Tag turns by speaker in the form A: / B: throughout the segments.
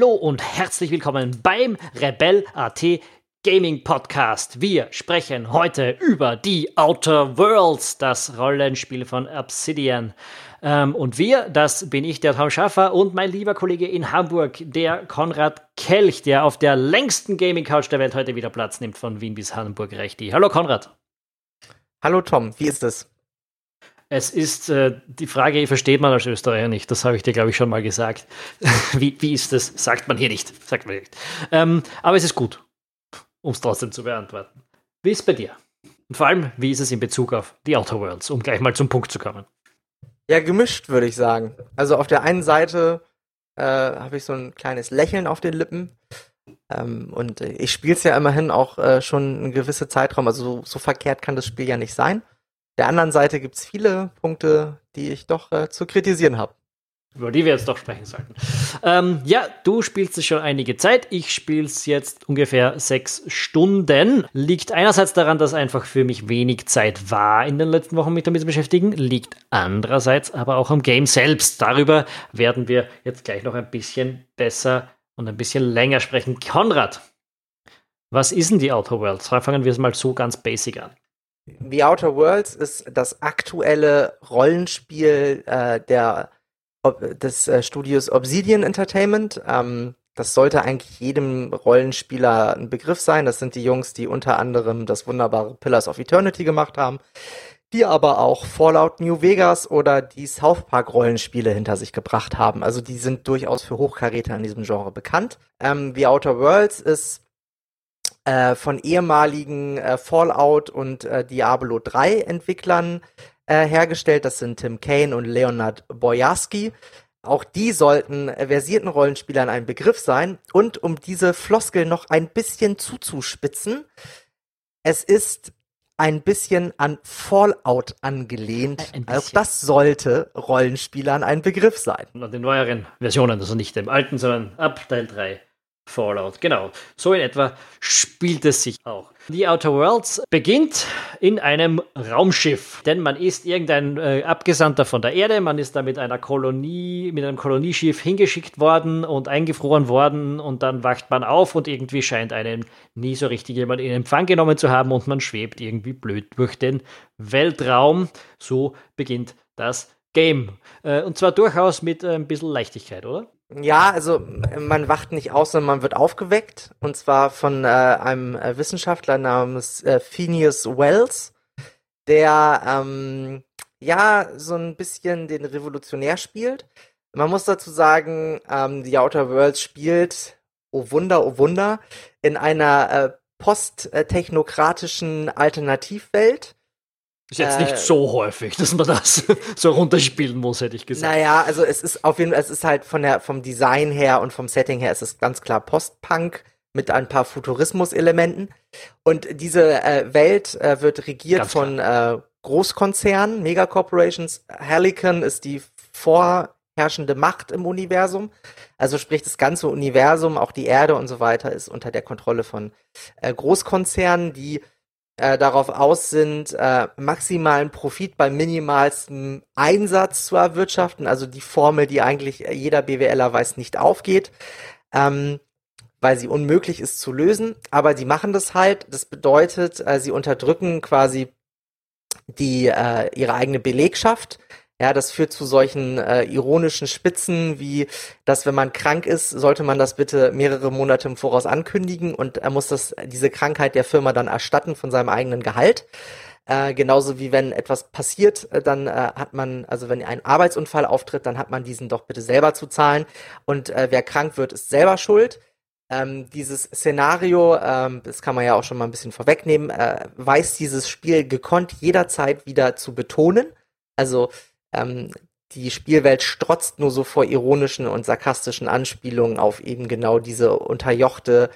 A: Hallo und herzlich willkommen beim Rebel AT Gaming Podcast. Wir sprechen heute über die Outer Worlds, das Rollenspiel von Obsidian. Ähm, und wir, das bin ich, der Tom Schaffer und mein lieber Kollege in Hamburg, der Konrad Kelch, der auf der längsten Gaming Couch der Welt heute wieder Platz nimmt von Wien bis Hamburg rechti. Hallo Konrad.
B: Hallo Tom, wie ist es?
A: Es ist äh, die Frage, versteht man als Österreicher nicht. Das habe ich dir, glaube ich, schon mal gesagt. wie, wie ist das? Sagt man hier nicht. Sagt man nicht. Ähm, aber es ist gut, um es trotzdem zu beantworten. Wie ist es bei dir? Und vor allem, wie ist es in Bezug auf die Outer Worlds, um gleich mal zum Punkt zu kommen?
B: Ja, gemischt, würde ich sagen. Also auf der einen Seite äh, habe ich so ein kleines Lächeln auf den Lippen. Ähm, und ich spiele es ja immerhin auch äh, schon einen gewissen Zeitraum. Also so, so verkehrt kann das Spiel ja nicht sein der anderen Seite gibt es viele Punkte, die ich doch äh, zu kritisieren habe.
A: Über die wir jetzt doch sprechen sollten. Ähm, ja, du spielst es schon einige Zeit. Ich spiele es jetzt ungefähr sechs Stunden. Liegt einerseits daran, dass einfach für mich wenig Zeit war in den letzten Wochen mich damit zu beschäftigen. Liegt andererseits aber auch am Game selbst. Darüber werden wir jetzt gleich noch ein bisschen besser und ein bisschen länger sprechen. Konrad, was ist denn die Outer Worlds? Fangen wir es mal so ganz basic an.
B: The Outer Worlds ist das aktuelle Rollenspiel äh, der, des äh, Studios Obsidian Entertainment. Ähm, das sollte eigentlich jedem Rollenspieler ein Begriff sein. Das sind die Jungs, die unter anderem das wunderbare Pillars of Eternity gemacht haben, die aber auch Fallout New Vegas oder die South Park Rollenspiele hinter sich gebracht haben. Also die sind durchaus für Hochkaräter in diesem Genre bekannt. Ähm, The Outer Worlds ist äh, von ehemaligen äh, Fallout und äh, Diablo 3 Entwicklern äh, hergestellt. Das sind Tim Kane und Leonard Boyarski. Auch die sollten versierten Rollenspielern ein Begriff sein. Und um diese Floskel noch ein bisschen zuzuspitzen, es ist ein bisschen an Fallout angelehnt. Auch das sollte Rollenspielern ein Begriff sein.
A: Und den neueren Versionen, also nicht dem alten, sondern ab Teil 3. Fallout, genau. So in etwa spielt es sich auch. The Outer Worlds beginnt in einem Raumschiff, denn man ist irgendein äh, Abgesandter von der Erde, man ist da mit einer Kolonie, mit einem Kolonieschiff hingeschickt worden und eingefroren worden und dann wacht man auf und irgendwie scheint einen nie so richtig jemand in Empfang genommen zu haben und man schwebt irgendwie blöd durch den Weltraum. So beginnt das Game. Äh, und zwar durchaus mit äh, ein bisschen Leichtigkeit, oder?
B: Ja, also man wacht nicht aus, sondern man wird aufgeweckt. Und zwar von äh, einem äh, Wissenschaftler namens äh, Phineas Wells, der ähm, ja so ein bisschen den Revolutionär spielt. Man muss dazu sagen, ähm, The Outer Worlds spielt, oh Wunder, oh Wunder, in einer äh, posttechnokratischen Alternativwelt
A: ist jetzt nicht äh, so häufig, dass man das so runterspielen muss, hätte ich gesagt.
B: Naja, also es ist auf jeden Fall, es ist halt von der, vom Design her und vom Setting her, es ist ganz klar Post-Punk mit ein paar Futurismus-Elementen. Und diese äh, Welt äh, wird regiert ganz von äh, Großkonzernen, Megacorporations. Helicon ist die vorherrschende Macht im Universum. Also sprich, das ganze Universum, auch die Erde und so weiter, ist unter der Kontrolle von äh, Großkonzernen, die äh, darauf aus sind, äh, maximalen Profit bei minimalstem Einsatz zu erwirtschaften. Also die Formel, die eigentlich jeder BWLer weiß, nicht aufgeht. Ähm, weil sie unmöglich ist zu lösen, aber die machen das halt. Das bedeutet, äh, sie unterdrücken quasi die äh, ihre eigene Belegschaft, ja, das führt zu solchen äh, ironischen Spitzen, wie dass wenn man krank ist, sollte man das bitte mehrere Monate im Voraus ankündigen und er muss das diese Krankheit der Firma dann erstatten von seinem eigenen Gehalt. Äh, genauso wie wenn etwas passiert, äh, dann äh, hat man, also wenn ein Arbeitsunfall auftritt, dann hat man diesen doch bitte selber zu zahlen. Und äh, wer krank wird, ist selber schuld. Ähm, dieses Szenario, ähm, das kann man ja auch schon mal ein bisschen vorwegnehmen, äh, weiß dieses Spiel gekonnt jederzeit wieder zu betonen. Also ähm, die Spielwelt strotzt nur so vor ironischen und sarkastischen Anspielungen auf eben genau diese unterjochte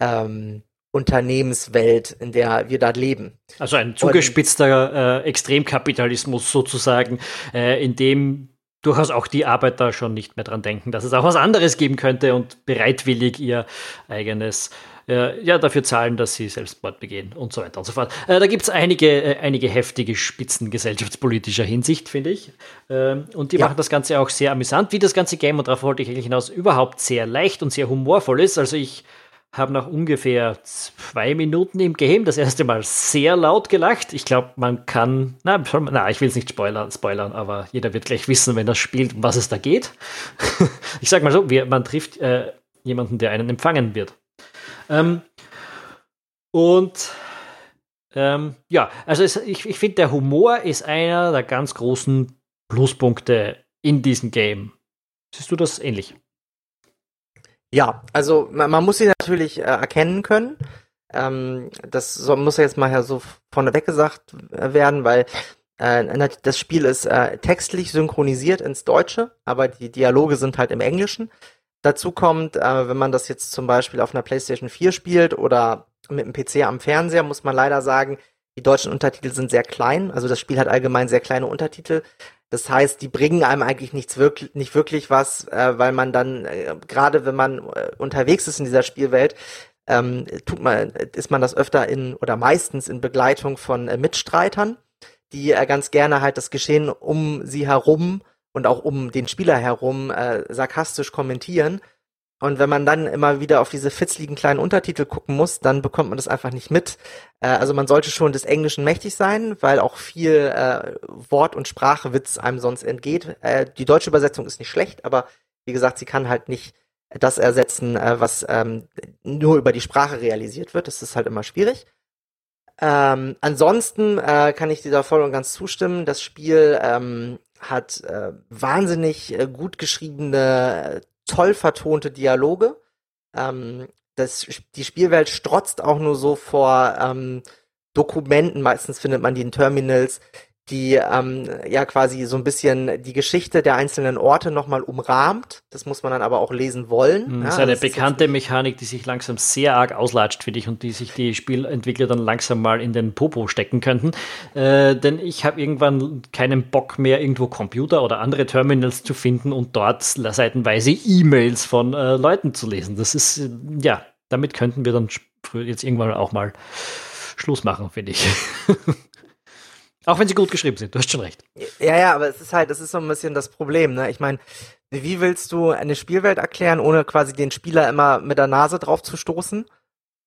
B: ähm, Unternehmenswelt, in der wir da leben.
A: Also ein zugespitzter äh, Extremkapitalismus sozusagen, äh, in dem durchaus auch die Arbeiter schon nicht mehr dran denken, dass es auch was anderes geben könnte und bereitwillig ihr eigenes äh, ja, dafür zahlen, dass sie Selbstmord begehen und so weiter und so fort. Äh, da gibt es einige, äh, einige heftige Spitzen gesellschaftspolitischer Hinsicht, finde ich. Ähm, und die ja. machen das Ganze auch sehr amüsant, wie das ganze Game, und darauf wollte ich eigentlich hinaus, überhaupt sehr leicht und sehr humorvoll ist. Also ich habe nach ungefähr zwei Minuten im Game das erste Mal sehr laut gelacht. Ich glaube, man kann, na, na ich will es nicht spoilern, spoilern, aber jeder wird gleich wissen, wenn das spielt, um was es da geht. ich sag mal so, wir, man trifft äh, jemanden, der einen empfangen wird. Ähm, und ähm, ja, also es, ich, ich finde, der Humor ist einer der ganz großen Pluspunkte in diesem Game. Siehst du das ähnlich?
B: Ja, also man, man muss sie natürlich äh, erkennen können. Ähm, das so, muss ja jetzt mal so vorneweg gesagt äh, werden, weil äh, das Spiel ist äh, textlich synchronisiert ins Deutsche, aber die Dialoge sind halt im Englischen. Dazu kommt, äh, wenn man das jetzt zum Beispiel auf einer PlayStation 4 spielt oder mit einem PC am Fernseher, muss man leider sagen, die deutschen Untertitel sind sehr klein. Also das Spiel hat allgemein sehr kleine Untertitel. Das heißt, die bringen einem eigentlich nichts wirklich, nicht wirklich was, äh, weil man dann, äh, gerade wenn man äh, unterwegs ist in dieser Spielwelt, ähm, tut man, ist man das öfter in oder meistens in Begleitung von äh, Mitstreitern, die äh, ganz gerne halt das Geschehen um sie herum und auch um den Spieler herum äh, sarkastisch kommentieren. Und wenn man dann immer wieder auf diese fitzligen kleinen Untertitel gucken muss, dann bekommt man das einfach nicht mit. Äh, also man sollte schon des Englischen mächtig sein, weil auch viel äh, Wort- und Sprachewitz einem sonst entgeht. Äh, die deutsche Übersetzung ist nicht schlecht, aber wie gesagt, sie kann halt nicht das ersetzen, äh, was ähm, nur über die Sprache realisiert wird. Das ist halt immer schwierig. Ähm, ansonsten äh, kann ich dieser voll und ganz zustimmen. Das Spiel ähm, hat äh, wahnsinnig äh, gut geschriebene toll vertonte Dialoge. Ähm, das, die Spielwelt strotzt auch nur so vor ähm, Dokumenten, meistens findet man die in Terminals, die ähm, ja quasi so ein bisschen die Geschichte der einzelnen Orte nochmal umrahmt. Das muss man dann aber auch lesen wollen.
A: Mhm,
B: das
A: ist eine das bekannte ist Mechanik, die sich langsam sehr arg auslatscht für dich und die sich die Spielentwickler dann langsam mal in den Popo stecken könnten. Äh, denn ich habe irgendwann keinen Bock mehr, irgendwo Computer oder andere Terminals zu finden und dort seitenweise E-Mails von äh, Leuten zu lesen. Das ist, äh, ja, damit könnten wir dann jetzt irgendwann auch mal Schluss machen, finde ich. Auch wenn sie gut geschrieben sind, du hast schon recht.
B: Ja, ja, aber es ist halt, das ist so ein bisschen das Problem, ne? Ich meine, wie willst du eine Spielwelt erklären, ohne quasi den Spieler immer mit der Nase drauf zu stoßen?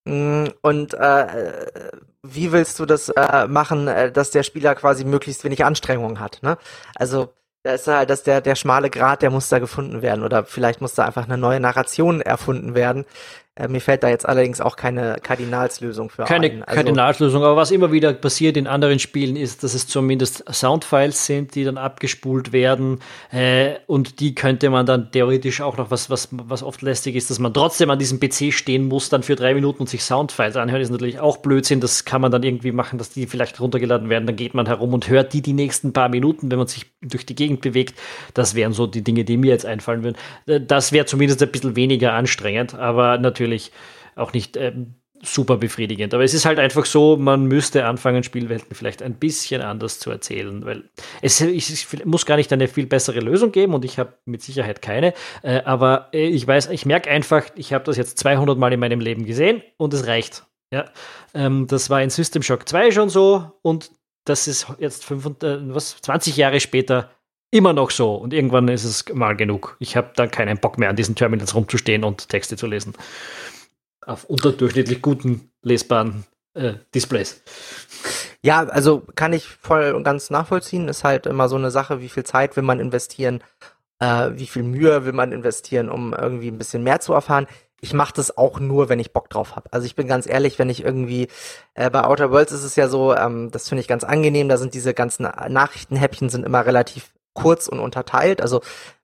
B: Mm, und äh, wie willst du das äh, machen, äh, dass der Spieler quasi möglichst wenig Anstrengung hat? Ne? Also da ist halt, dass der, der schmale Grat, der muss da gefunden werden. Oder vielleicht muss da einfach eine neue Narration erfunden werden, äh, mir fällt da jetzt allerdings auch keine Kardinalslösung für
A: keine ein. Also, Kardinalslösung, aber was immer wieder passiert in anderen Spielen ist, dass es zumindest Soundfiles sind, die dann abgespult werden äh, und die könnte man dann theoretisch auch noch, was, was, was oft lästig ist, dass man trotzdem an diesem PC stehen muss, dann für drei Minuten und sich Soundfiles anhören, ist natürlich auch Blödsinn. Das kann man dann irgendwie machen, dass die vielleicht runtergeladen werden, dann geht man herum und hört die die nächsten paar Minuten, wenn man sich durch die Gegend bewegt. Das wären so die Dinge, die mir jetzt einfallen würden. Äh, das wäre zumindest ein bisschen weniger anstrengend, aber natürlich natürlich auch nicht ähm, super befriedigend. Aber es ist halt einfach so, man müsste anfangen, Spielwelten vielleicht ein bisschen anders zu erzählen, weil es, es muss gar nicht eine viel bessere Lösung geben und ich habe mit Sicherheit keine. Äh, aber äh, ich weiß, ich merke einfach, ich habe das jetzt 200 Mal in meinem Leben gesehen und es reicht. Ja, ähm, das war in System Shock 2 schon so und das ist jetzt 5, äh, was, 20 Jahre später immer noch so und irgendwann ist es mal genug. Ich habe dann keinen Bock mehr an diesen Terminals rumzustehen und Texte zu lesen. Auf unterdurchschnittlich guten, lesbaren äh, Displays.
B: Ja, also kann ich voll und ganz nachvollziehen. Ist halt immer so eine Sache, wie viel Zeit will man investieren, äh, wie viel Mühe will man investieren, um irgendwie ein bisschen mehr zu erfahren. Ich mache das auch nur, wenn ich Bock drauf habe. Also ich bin ganz ehrlich, wenn ich irgendwie äh, bei Outer Worlds ist es ja so, ähm, das finde ich ganz angenehm. Da sind diese ganzen Nachrichtenhäppchen sind immer relativ kurz und unterteilt. Also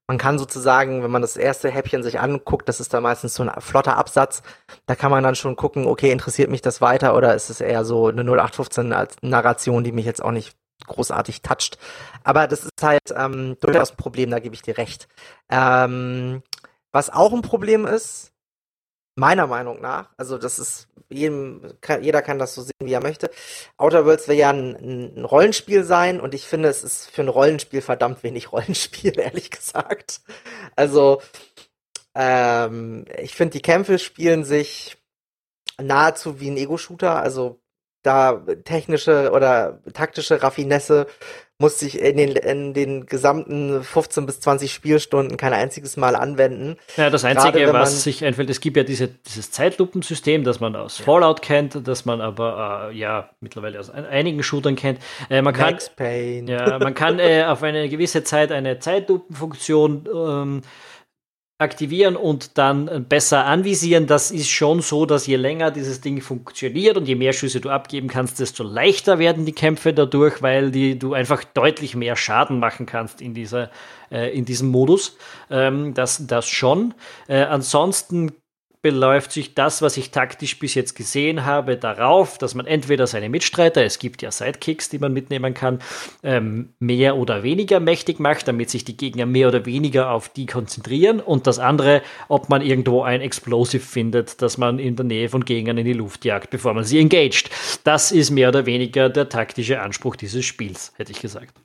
B: man kann sozusagen, wenn man das erste Häppchen sich anguckt, das ist da meistens so ein flotter Absatz, da kann man dann schon gucken, okay, interessiert mich das weiter oder ist es eher so eine 0815 als Narration, die mich jetzt auch nicht großartig toucht. Aber das ist halt ähm, durchaus ein Problem, da gebe ich dir recht. Ähm, was auch ein Problem ist, meiner Meinung nach, also das ist jedem, kann, jeder kann das so sehen, wie er möchte. Outer Worlds will ja ein, ein, Rollenspiel sein und ich finde, es ist für ein Rollenspiel verdammt wenig Rollenspiel, ehrlich gesagt. Also, ähm, ich finde, die Kämpfe spielen sich nahezu wie ein Ego-Shooter, also da technische oder taktische Raffinesse musste ich in den, in den gesamten 15 bis 20 Spielstunden kein einziges Mal anwenden.
A: Ja, das Einzige, Gerade, was sich einfällt, es gibt ja diese, dieses Zeitlupensystem, das man aus Fallout kennt, das man aber äh, ja mittlerweile aus einigen Shootern kennt. Äh, man kann,
B: Max Payne.
A: Ja, man kann äh, auf eine gewisse Zeit eine Zeitlupenfunktion ähm, aktivieren und dann besser anvisieren. Das ist schon so, dass je länger dieses Ding funktioniert und je mehr Schüsse du abgeben kannst, desto leichter werden die Kämpfe dadurch, weil die, du einfach deutlich mehr Schaden machen kannst in, dieser, äh, in diesem Modus. Ähm, das, das schon. Äh, ansonsten beläuft sich das, was ich taktisch bis jetzt gesehen habe, darauf, dass man entweder seine Mitstreiter, es gibt ja Sidekicks, die man mitnehmen kann, ähm, mehr oder weniger mächtig macht, damit sich die Gegner mehr oder weniger auf die konzentrieren und das andere, ob man irgendwo ein Explosive findet, das man in der Nähe von Gegnern in die Luft jagt, bevor man sie engaged. Das ist mehr oder weniger der taktische Anspruch dieses Spiels, hätte ich gesagt.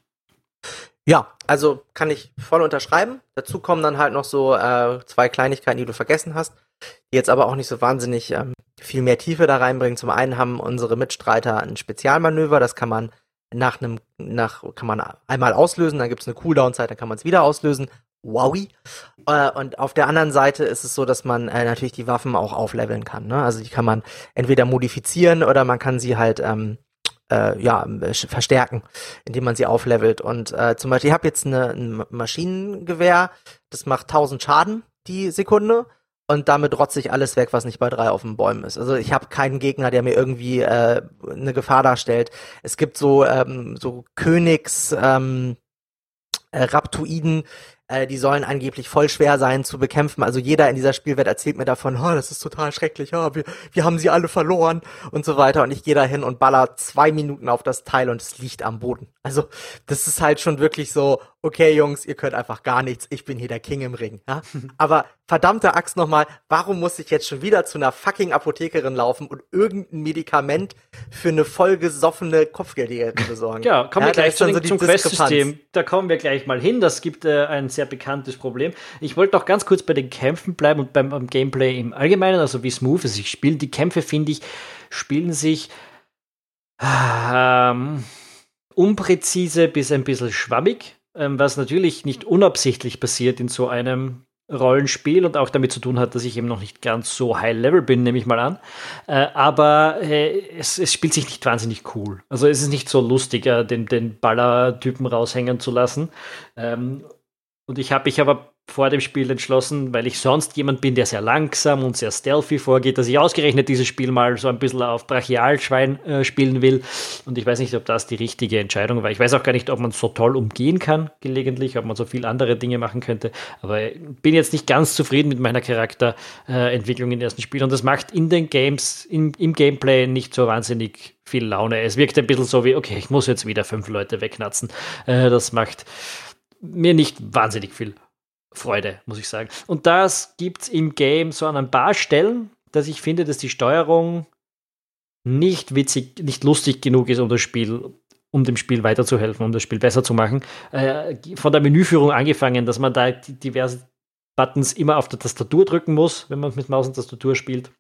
B: Ja, also kann ich voll unterschreiben. Dazu kommen dann halt noch so äh, zwei Kleinigkeiten, die du vergessen hast die jetzt aber auch nicht so wahnsinnig ähm, viel mehr Tiefe da reinbringen. Zum einen haben unsere Mitstreiter ein Spezialmanöver, das kann man nach einem, nach, kann man einmal auslösen, dann gibt es eine Cooldown-Zeit, dann kann man es wieder auslösen. Wowie. Äh, und auf der anderen Seite ist es so, dass man äh, natürlich die Waffen auch aufleveln kann. Ne? Also die kann man entweder modifizieren oder man kann sie halt ähm, äh, ja, verstärken, indem man sie auflevelt. Und äh, zum Beispiel, ich habe jetzt eine, ein Maschinengewehr, das macht 1000 Schaden die Sekunde und damit rotze ich alles weg, was nicht bei drei auf den Bäumen ist. Also ich habe keinen Gegner, der mir irgendwie äh, eine Gefahr darstellt. Es gibt so ähm, so Königs ähm, äh, Raptoiden, äh, die sollen angeblich voll schwer sein zu bekämpfen. Also jeder in dieser Spielwelt erzählt mir davon, oh, das ist total schrecklich, oh, wir, wir haben sie alle verloren und so weiter. Und ich gehe da hin und baller zwei Minuten auf das Teil und es liegt am Boden. Also das ist halt schon wirklich so, okay Jungs, ihr könnt einfach gar nichts, ich bin hier der King im Ring. Ja? Aber verdammte Axt nochmal, warum muss ich jetzt schon wieder zu einer fucking Apothekerin laufen und irgendein Medikament für eine vollgesoffene Kopfgeldjägerin besorgen?
A: Ja, kommen ja, wir gleich zu den, so zum Quest-System. Da kommen wir gleich mal hin. Das gibt äh, ein sehr bekanntes Problem. Ich wollte noch ganz kurz bei den Kämpfen bleiben und beim, beim Gameplay im Allgemeinen, also wie smooth es sich spielt. Die Kämpfe, finde ich, spielen sich ähm, unpräzise bis ein bisschen schwammig, ähm, was natürlich nicht unabsichtlich passiert in so einem Rollenspiel und auch damit zu tun hat, dass ich eben noch nicht ganz so high level bin, nehme ich mal an. Äh, aber äh, es, es, spielt sich nicht wahnsinnig cool. Also es ist nicht so lustig, äh, den, den Baller-Typen raushängen zu lassen. Ähm, und ich habe mich aber vor dem Spiel entschlossen, weil ich sonst jemand bin, der sehr langsam und sehr stealthy vorgeht, dass ich ausgerechnet dieses Spiel mal so ein bisschen auf Brachialschwein äh, spielen will. Und ich weiß nicht, ob das die richtige Entscheidung war. Ich weiß auch gar nicht, ob man so toll umgehen kann, gelegentlich, ob man so viel andere Dinge machen könnte. Aber ich bin jetzt nicht ganz zufrieden mit meiner Charakterentwicklung äh, im ersten Spiel. Und das macht in den Games, im, im Gameplay nicht so wahnsinnig viel Laune. Es wirkt ein bisschen so wie, okay, ich muss jetzt wieder fünf Leute wegnatzen. Äh, das macht mir nicht wahnsinnig viel Freude, muss ich sagen. Und das gibt es im Game so an ein paar Stellen, dass ich finde, dass die Steuerung nicht witzig, nicht lustig genug ist, um das Spiel, um dem Spiel weiterzuhelfen, um das Spiel besser zu machen. Äh, von der Menüführung angefangen, dass man da diverse Buttons immer auf der Tastatur drücken muss, wenn man mit Maus und Tastatur spielt,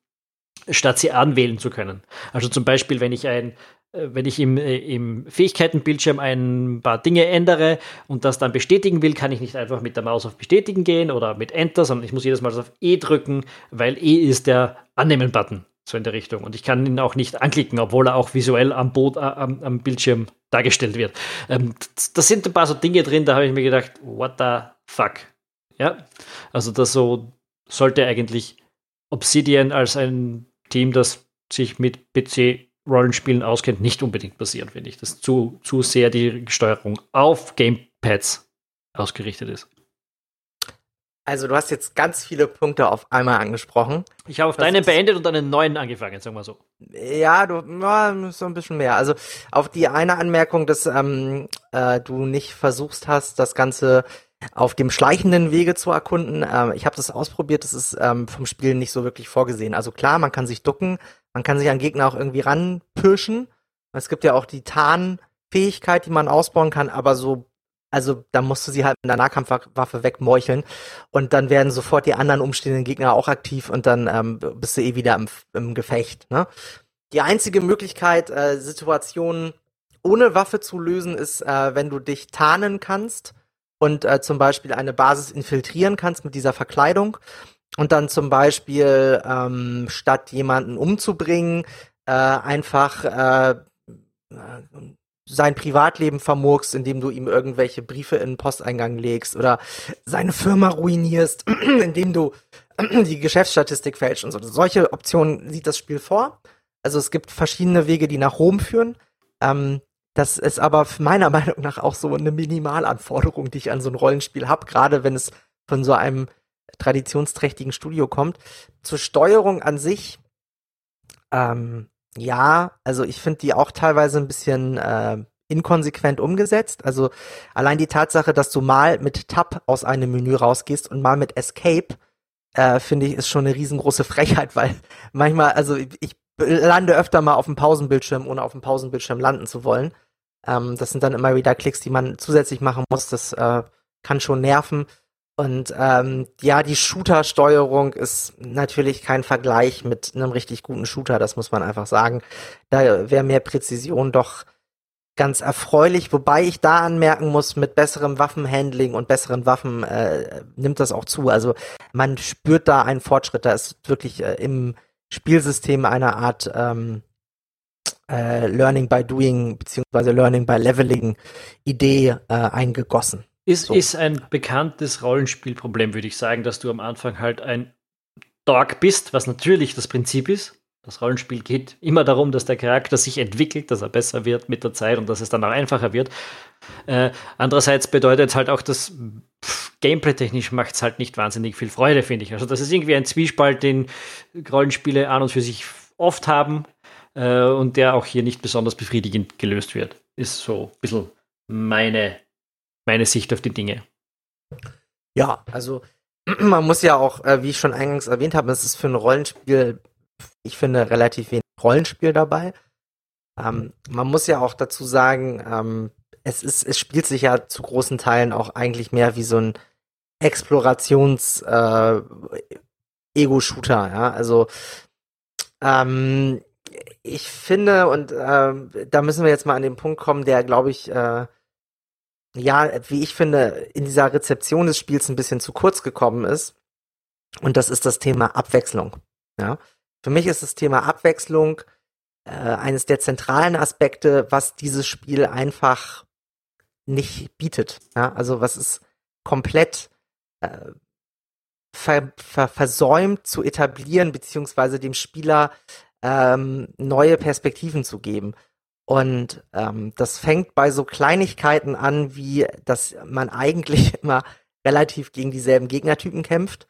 A: statt sie anwählen zu können. Also zum Beispiel, wenn ich ein wenn ich im, äh, im Fähigkeitenbildschirm ein paar Dinge ändere und das dann bestätigen will, kann ich nicht einfach mit der Maus auf Bestätigen gehen oder mit Enter, sondern ich muss jedes Mal auf E drücken, weil E ist der Annehmen-Button, so in der Richtung. Und ich kann ihn auch nicht anklicken, obwohl er auch visuell am, Boot, äh, am, am Bildschirm dargestellt wird. Ähm, das sind ein paar so Dinge drin, da habe ich mir gedacht, what the fuck? Ja, also das so sollte eigentlich Obsidian als ein Team, das sich mit PC Rollenspielen auskennt, nicht unbedingt passieren, finde ich. Dass zu, zu sehr die Steuerung auf Gamepads ausgerichtet ist.
B: Also du hast jetzt ganz viele Punkte auf einmal angesprochen.
A: Ich habe auf deinen beendet und einen neuen angefangen, sagen wir so.
B: Ja, du ja, so ein bisschen mehr. Also auf die eine Anmerkung, dass ähm, äh, du nicht versuchst hast, das Ganze auf dem schleichenden Wege zu erkunden. Ähm, ich habe das ausprobiert, das ist ähm, vom Spiel nicht so wirklich vorgesehen. Also klar, man kann sich ducken, man kann sich an Gegner auch irgendwie ranpirschen. Es gibt ja auch die Tarnfähigkeit, die man ausbauen kann, aber so Also da musst du sie halt mit der Nahkampfwaffe wegmeucheln und dann werden sofort die anderen umstehenden Gegner auch aktiv und dann ähm, bist du eh wieder im, im Gefecht. Ne? Die einzige Möglichkeit, äh, Situationen ohne Waffe zu lösen, ist, äh, wenn du dich tarnen kannst und äh, zum Beispiel eine Basis infiltrieren kannst mit dieser Verkleidung und dann zum Beispiel ähm, statt jemanden umzubringen, äh, einfach äh, sein Privatleben vermurkst, indem du ihm irgendwelche Briefe in den Posteingang legst oder seine Firma ruinierst, indem du die Geschäftsstatistik fälschst und so. Solche Optionen sieht das Spiel vor. Also es gibt verschiedene Wege, die nach Rom führen. Ähm, das ist aber meiner Meinung nach auch so eine Minimalanforderung, die ich an so ein Rollenspiel habe, gerade wenn es von so einem traditionsträchtigen Studio kommt. Zur Steuerung an sich, ähm, ja, also ich finde die auch teilweise ein bisschen äh, inkonsequent umgesetzt. Also allein die Tatsache, dass du mal mit Tab aus einem Menü rausgehst und mal mit Escape, äh, finde ich, ist schon eine riesengroße Frechheit, weil manchmal, also ich lande öfter mal auf dem Pausenbildschirm, ohne auf dem Pausenbildschirm landen zu wollen. Ähm, das sind dann immer wieder Klicks, die man zusätzlich machen muss. Das äh, kann schon nerven. Und ähm, ja, die Shooter-Steuerung ist natürlich kein Vergleich mit einem richtig guten Shooter, das muss man einfach sagen. Da wäre mehr Präzision doch ganz erfreulich, wobei ich da anmerken muss, mit besserem Waffenhandling und besseren Waffen äh, nimmt das auch zu. Also man spürt da einen Fortschritt, da ist wirklich äh, im Spielsystem eine Art ähm, äh, Learning by Doing beziehungsweise Learning by Leveling Idee äh, eingegossen.
A: Ist, so. ist ein bekanntes Rollenspielproblem, würde ich sagen, dass du am Anfang halt ein Dog bist, was natürlich das Prinzip ist. Das Rollenspiel geht immer darum, dass der Charakter sich entwickelt, dass er besser wird mit der Zeit und dass es dann auch einfacher wird. Äh, andererseits bedeutet es halt auch, dass Gameplay-technisch macht es halt nicht wahnsinnig viel Freude, finde ich. Also das ist irgendwie ein Zwiespalt, den Rollenspiele an und für sich oft haben äh, und der auch hier nicht besonders befriedigend gelöst wird. Ist so ein bisschen meine meine Sicht auf die Dinge.
B: Ja, also man muss ja auch, äh, wie ich schon eingangs erwähnt habe, es ist für ein Rollenspiel, ich finde, relativ wenig Rollenspiel dabei. Ähm, man muss ja auch dazu sagen, ähm, es ist, es spielt sich ja zu großen Teilen auch eigentlich mehr wie so ein Explorations äh, ja. Also ähm, ich finde, und äh, da müssen wir jetzt mal an den Punkt kommen, der, glaube ich, äh, ja, wie ich finde, in dieser Rezeption des Spiels ein bisschen zu kurz gekommen ist. Und das ist das Thema Abwechslung. Ja. Für mich ist das Thema Abwechslung äh, eines der zentralen Aspekte, was dieses Spiel einfach nicht bietet. Ja. Also was es komplett äh, ver, ver, versäumt zu etablieren, beziehungsweise dem Spieler ähm, neue Perspektiven zu geben. Und ähm, das fängt bei so Kleinigkeiten an, wie dass man eigentlich immer relativ gegen dieselben Gegnertypen kämpft.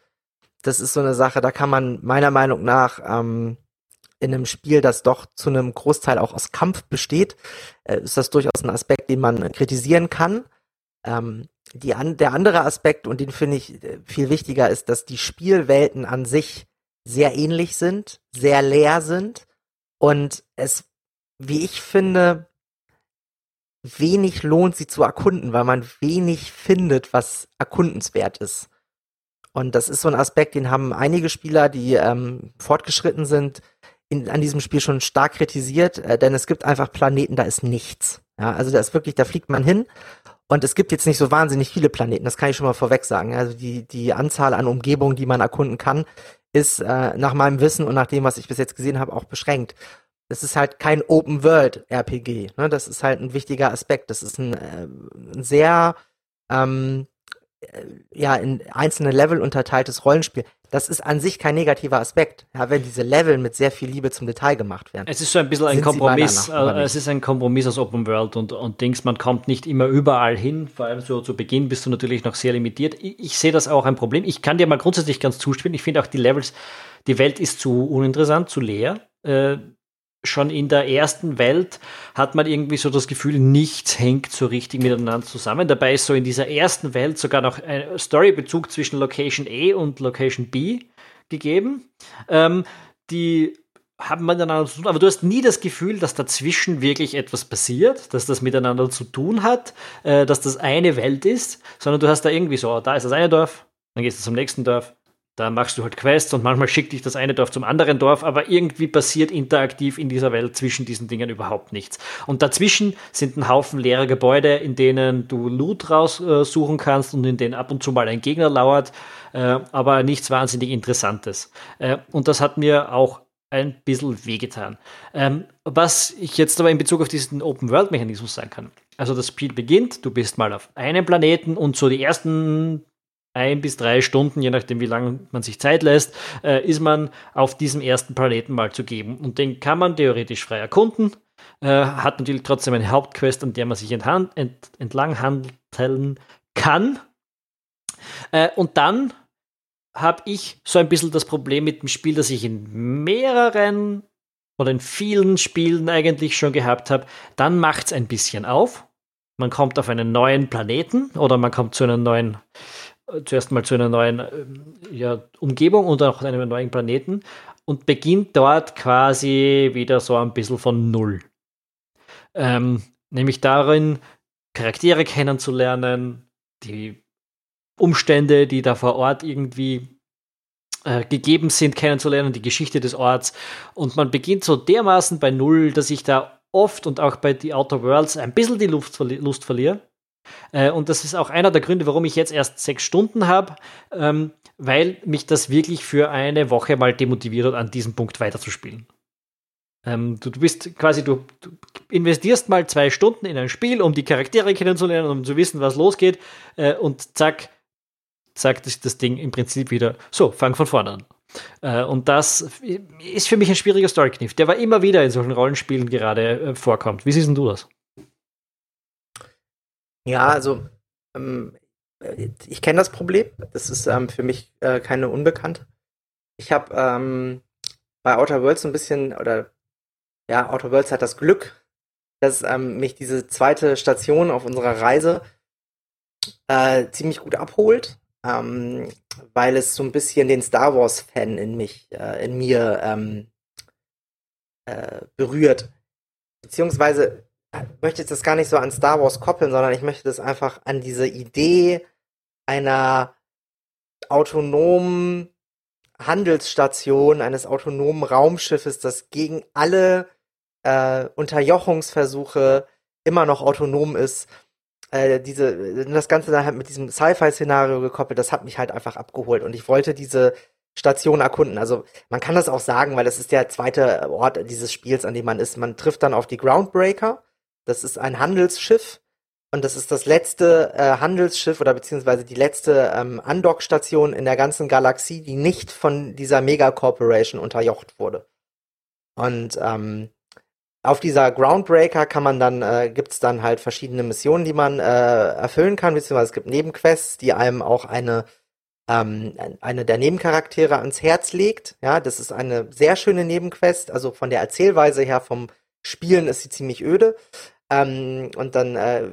B: Das ist so eine Sache, da kann man meiner Meinung nach ähm, in einem Spiel, das doch zu einem Großteil auch aus Kampf besteht, äh, ist das durchaus ein Aspekt, den man kritisieren kann. Ähm, die an, der andere Aspekt, und den finde ich äh, viel wichtiger, ist, dass die Spielwelten an sich sehr ähnlich sind, sehr leer sind und es wie ich finde, wenig lohnt, sie zu erkunden, weil man wenig findet, was erkundenswert ist. Und das ist so ein Aspekt, den haben einige Spieler, die ähm, fortgeschritten sind, in, an diesem Spiel schon stark kritisiert, äh, denn es gibt einfach Planeten, da ist nichts. Ja, also da ist wirklich, da fliegt man hin und es gibt jetzt nicht so wahnsinnig viele Planeten, das kann ich schon mal vorweg sagen. Also die, die Anzahl an Umgebungen, die man erkunden kann, ist äh, nach meinem Wissen und nach dem, was ich bis jetzt gesehen habe, auch beschränkt das ist halt kein Open World RPG. Ne? Das ist halt ein wichtiger Aspekt. Das ist ein, äh, ein sehr ähm, äh, ja in einzelne Level unterteiltes Rollenspiel. Das ist an sich kein negativer Aspekt, ja, wenn diese Level mit sehr viel Liebe zum Detail gemacht werden.
A: Es ist so ein bisschen ein Kompromiss. Äh, es ist ein Kompromiss aus Open World und, und Dings. Man kommt nicht immer überall hin. Vor allem so zu Beginn bist du natürlich noch sehr limitiert. Ich, ich sehe das auch ein Problem. Ich kann dir mal grundsätzlich ganz zustimmen. Ich finde auch die Levels, die Welt ist zu uninteressant, zu leer. Schon in der ersten Welt hat man irgendwie so das Gefühl, nichts hängt so richtig miteinander zusammen. Dabei ist so in dieser ersten Welt sogar noch ein Storybezug zwischen Location A und Location B gegeben, ähm, die haben miteinander zu tun, aber du hast nie das Gefühl, dass dazwischen wirklich etwas passiert, dass das miteinander zu tun hat, äh, dass das eine Welt ist, sondern du hast da irgendwie so, da ist das eine Dorf, dann gehst du zum nächsten Dorf, da machst du halt Quests und manchmal schickt dich das eine Dorf zum anderen Dorf, aber irgendwie passiert interaktiv in dieser Welt zwischen diesen Dingen überhaupt nichts. Und dazwischen sind ein Haufen leere Gebäude, in denen du Loot raussuchen äh, kannst und in denen ab und zu mal ein Gegner lauert, äh, aber nichts wahnsinnig Interessantes. Äh, und das hat mir auch ein bisschen wehgetan. Ähm, was ich jetzt aber in Bezug auf diesen Open-World-Mechanismus sagen kann. Also das Spiel beginnt, du bist mal auf einem Planeten und so die ersten ein bis drei Stunden, je nachdem, wie lange man sich Zeit lässt, äh, ist man auf diesem ersten Planeten mal zu geben. Und den kann man theoretisch frei erkunden. Äh, hat natürlich trotzdem eine Hauptquest, an der man sich ent entlang handeln kann. Äh, und dann habe ich so ein bisschen das Problem mit dem Spiel, das ich in mehreren oder in vielen Spielen eigentlich schon gehabt habe. Dann macht es ein bisschen auf. Man kommt auf einen neuen Planeten oder man kommt zu einer neuen zuerst mal zu einer neuen äh, ja, Umgebung und auch einem neuen Planeten und beginnt dort quasi wieder so ein bisschen von Null. Ähm, nämlich darin, Charaktere kennenzulernen, die Umstände, die da vor Ort irgendwie äh, gegeben sind, kennenzulernen, die Geschichte des Orts. Und man beginnt so dermaßen bei Null, dass ich da oft und auch bei The Outer Worlds ein bisschen die Lust verliere. Äh, und das ist auch einer der Gründe, warum ich jetzt erst sechs Stunden habe, ähm, weil mich das wirklich für eine Woche mal demotiviert hat, an diesem Punkt weiterzuspielen. Ähm, du, bist quasi, du, investierst mal zwei Stunden in ein Spiel, um die Charaktere kennenzulernen, um zu wissen, was losgeht, äh, und zack, sagt das, das Ding im Prinzip wieder, so, fang von vorne an. Äh, und das ist für mich ein schwieriger Storykniff, der aber immer wieder in solchen Rollenspielen gerade vorkommt. Wie siehst du das?
B: Ja, also ähm, ich kenne das Problem. Das ist ähm, für mich äh, keine Unbekannte. Ich habe ähm, bei Outer Worlds so ein bisschen, oder ja, Outer Worlds hat das Glück, dass ähm, mich diese zweite Station auf unserer Reise äh, ziemlich gut abholt, ähm, weil es so ein bisschen den Star Wars-Fan in mich, äh, in mir ähm, äh, berührt. Beziehungsweise möchte das gar nicht so an Star Wars koppeln, sondern ich möchte das einfach an diese Idee einer autonomen Handelsstation, eines autonomen Raumschiffes, das gegen alle äh, Unterjochungsversuche immer noch autonom ist. Äh, diese, das Ganze dann halt mit diesem Sci-Fi-Szenario gekoppelt, das hat mich halt einfach abgeholt und ich wollte diese Station erkunden. Also man kann das auch sagen, weil das ist der zweite Ort dieses Spiels, an dem man ist. Man trifft dann auf die Groundbreaker das ist ein Handelsschiff und das ist das letzte äh, Handelsschiff oder beziehungsweise die letzte ähm, Andockstation in der ganzen Galaxie, die nicht von dieser Mega-Corporation unterjocht wurde. Und ähm, auf dieser Groundbreaker kann man dann, äh, gibt es dann halt verschiedene Missionen, die man äh, erfüllen kann, beziehungsweise es gibt Nebenquests, die einem auch eine, ähm, eine der Nebencharaktere ans Herz legt. Ja, das ist eine sehr schöne Nebenquest, also von der Erzählweise her, vom Spielen ist sie ziemlich öde. Ähm, und dann äh,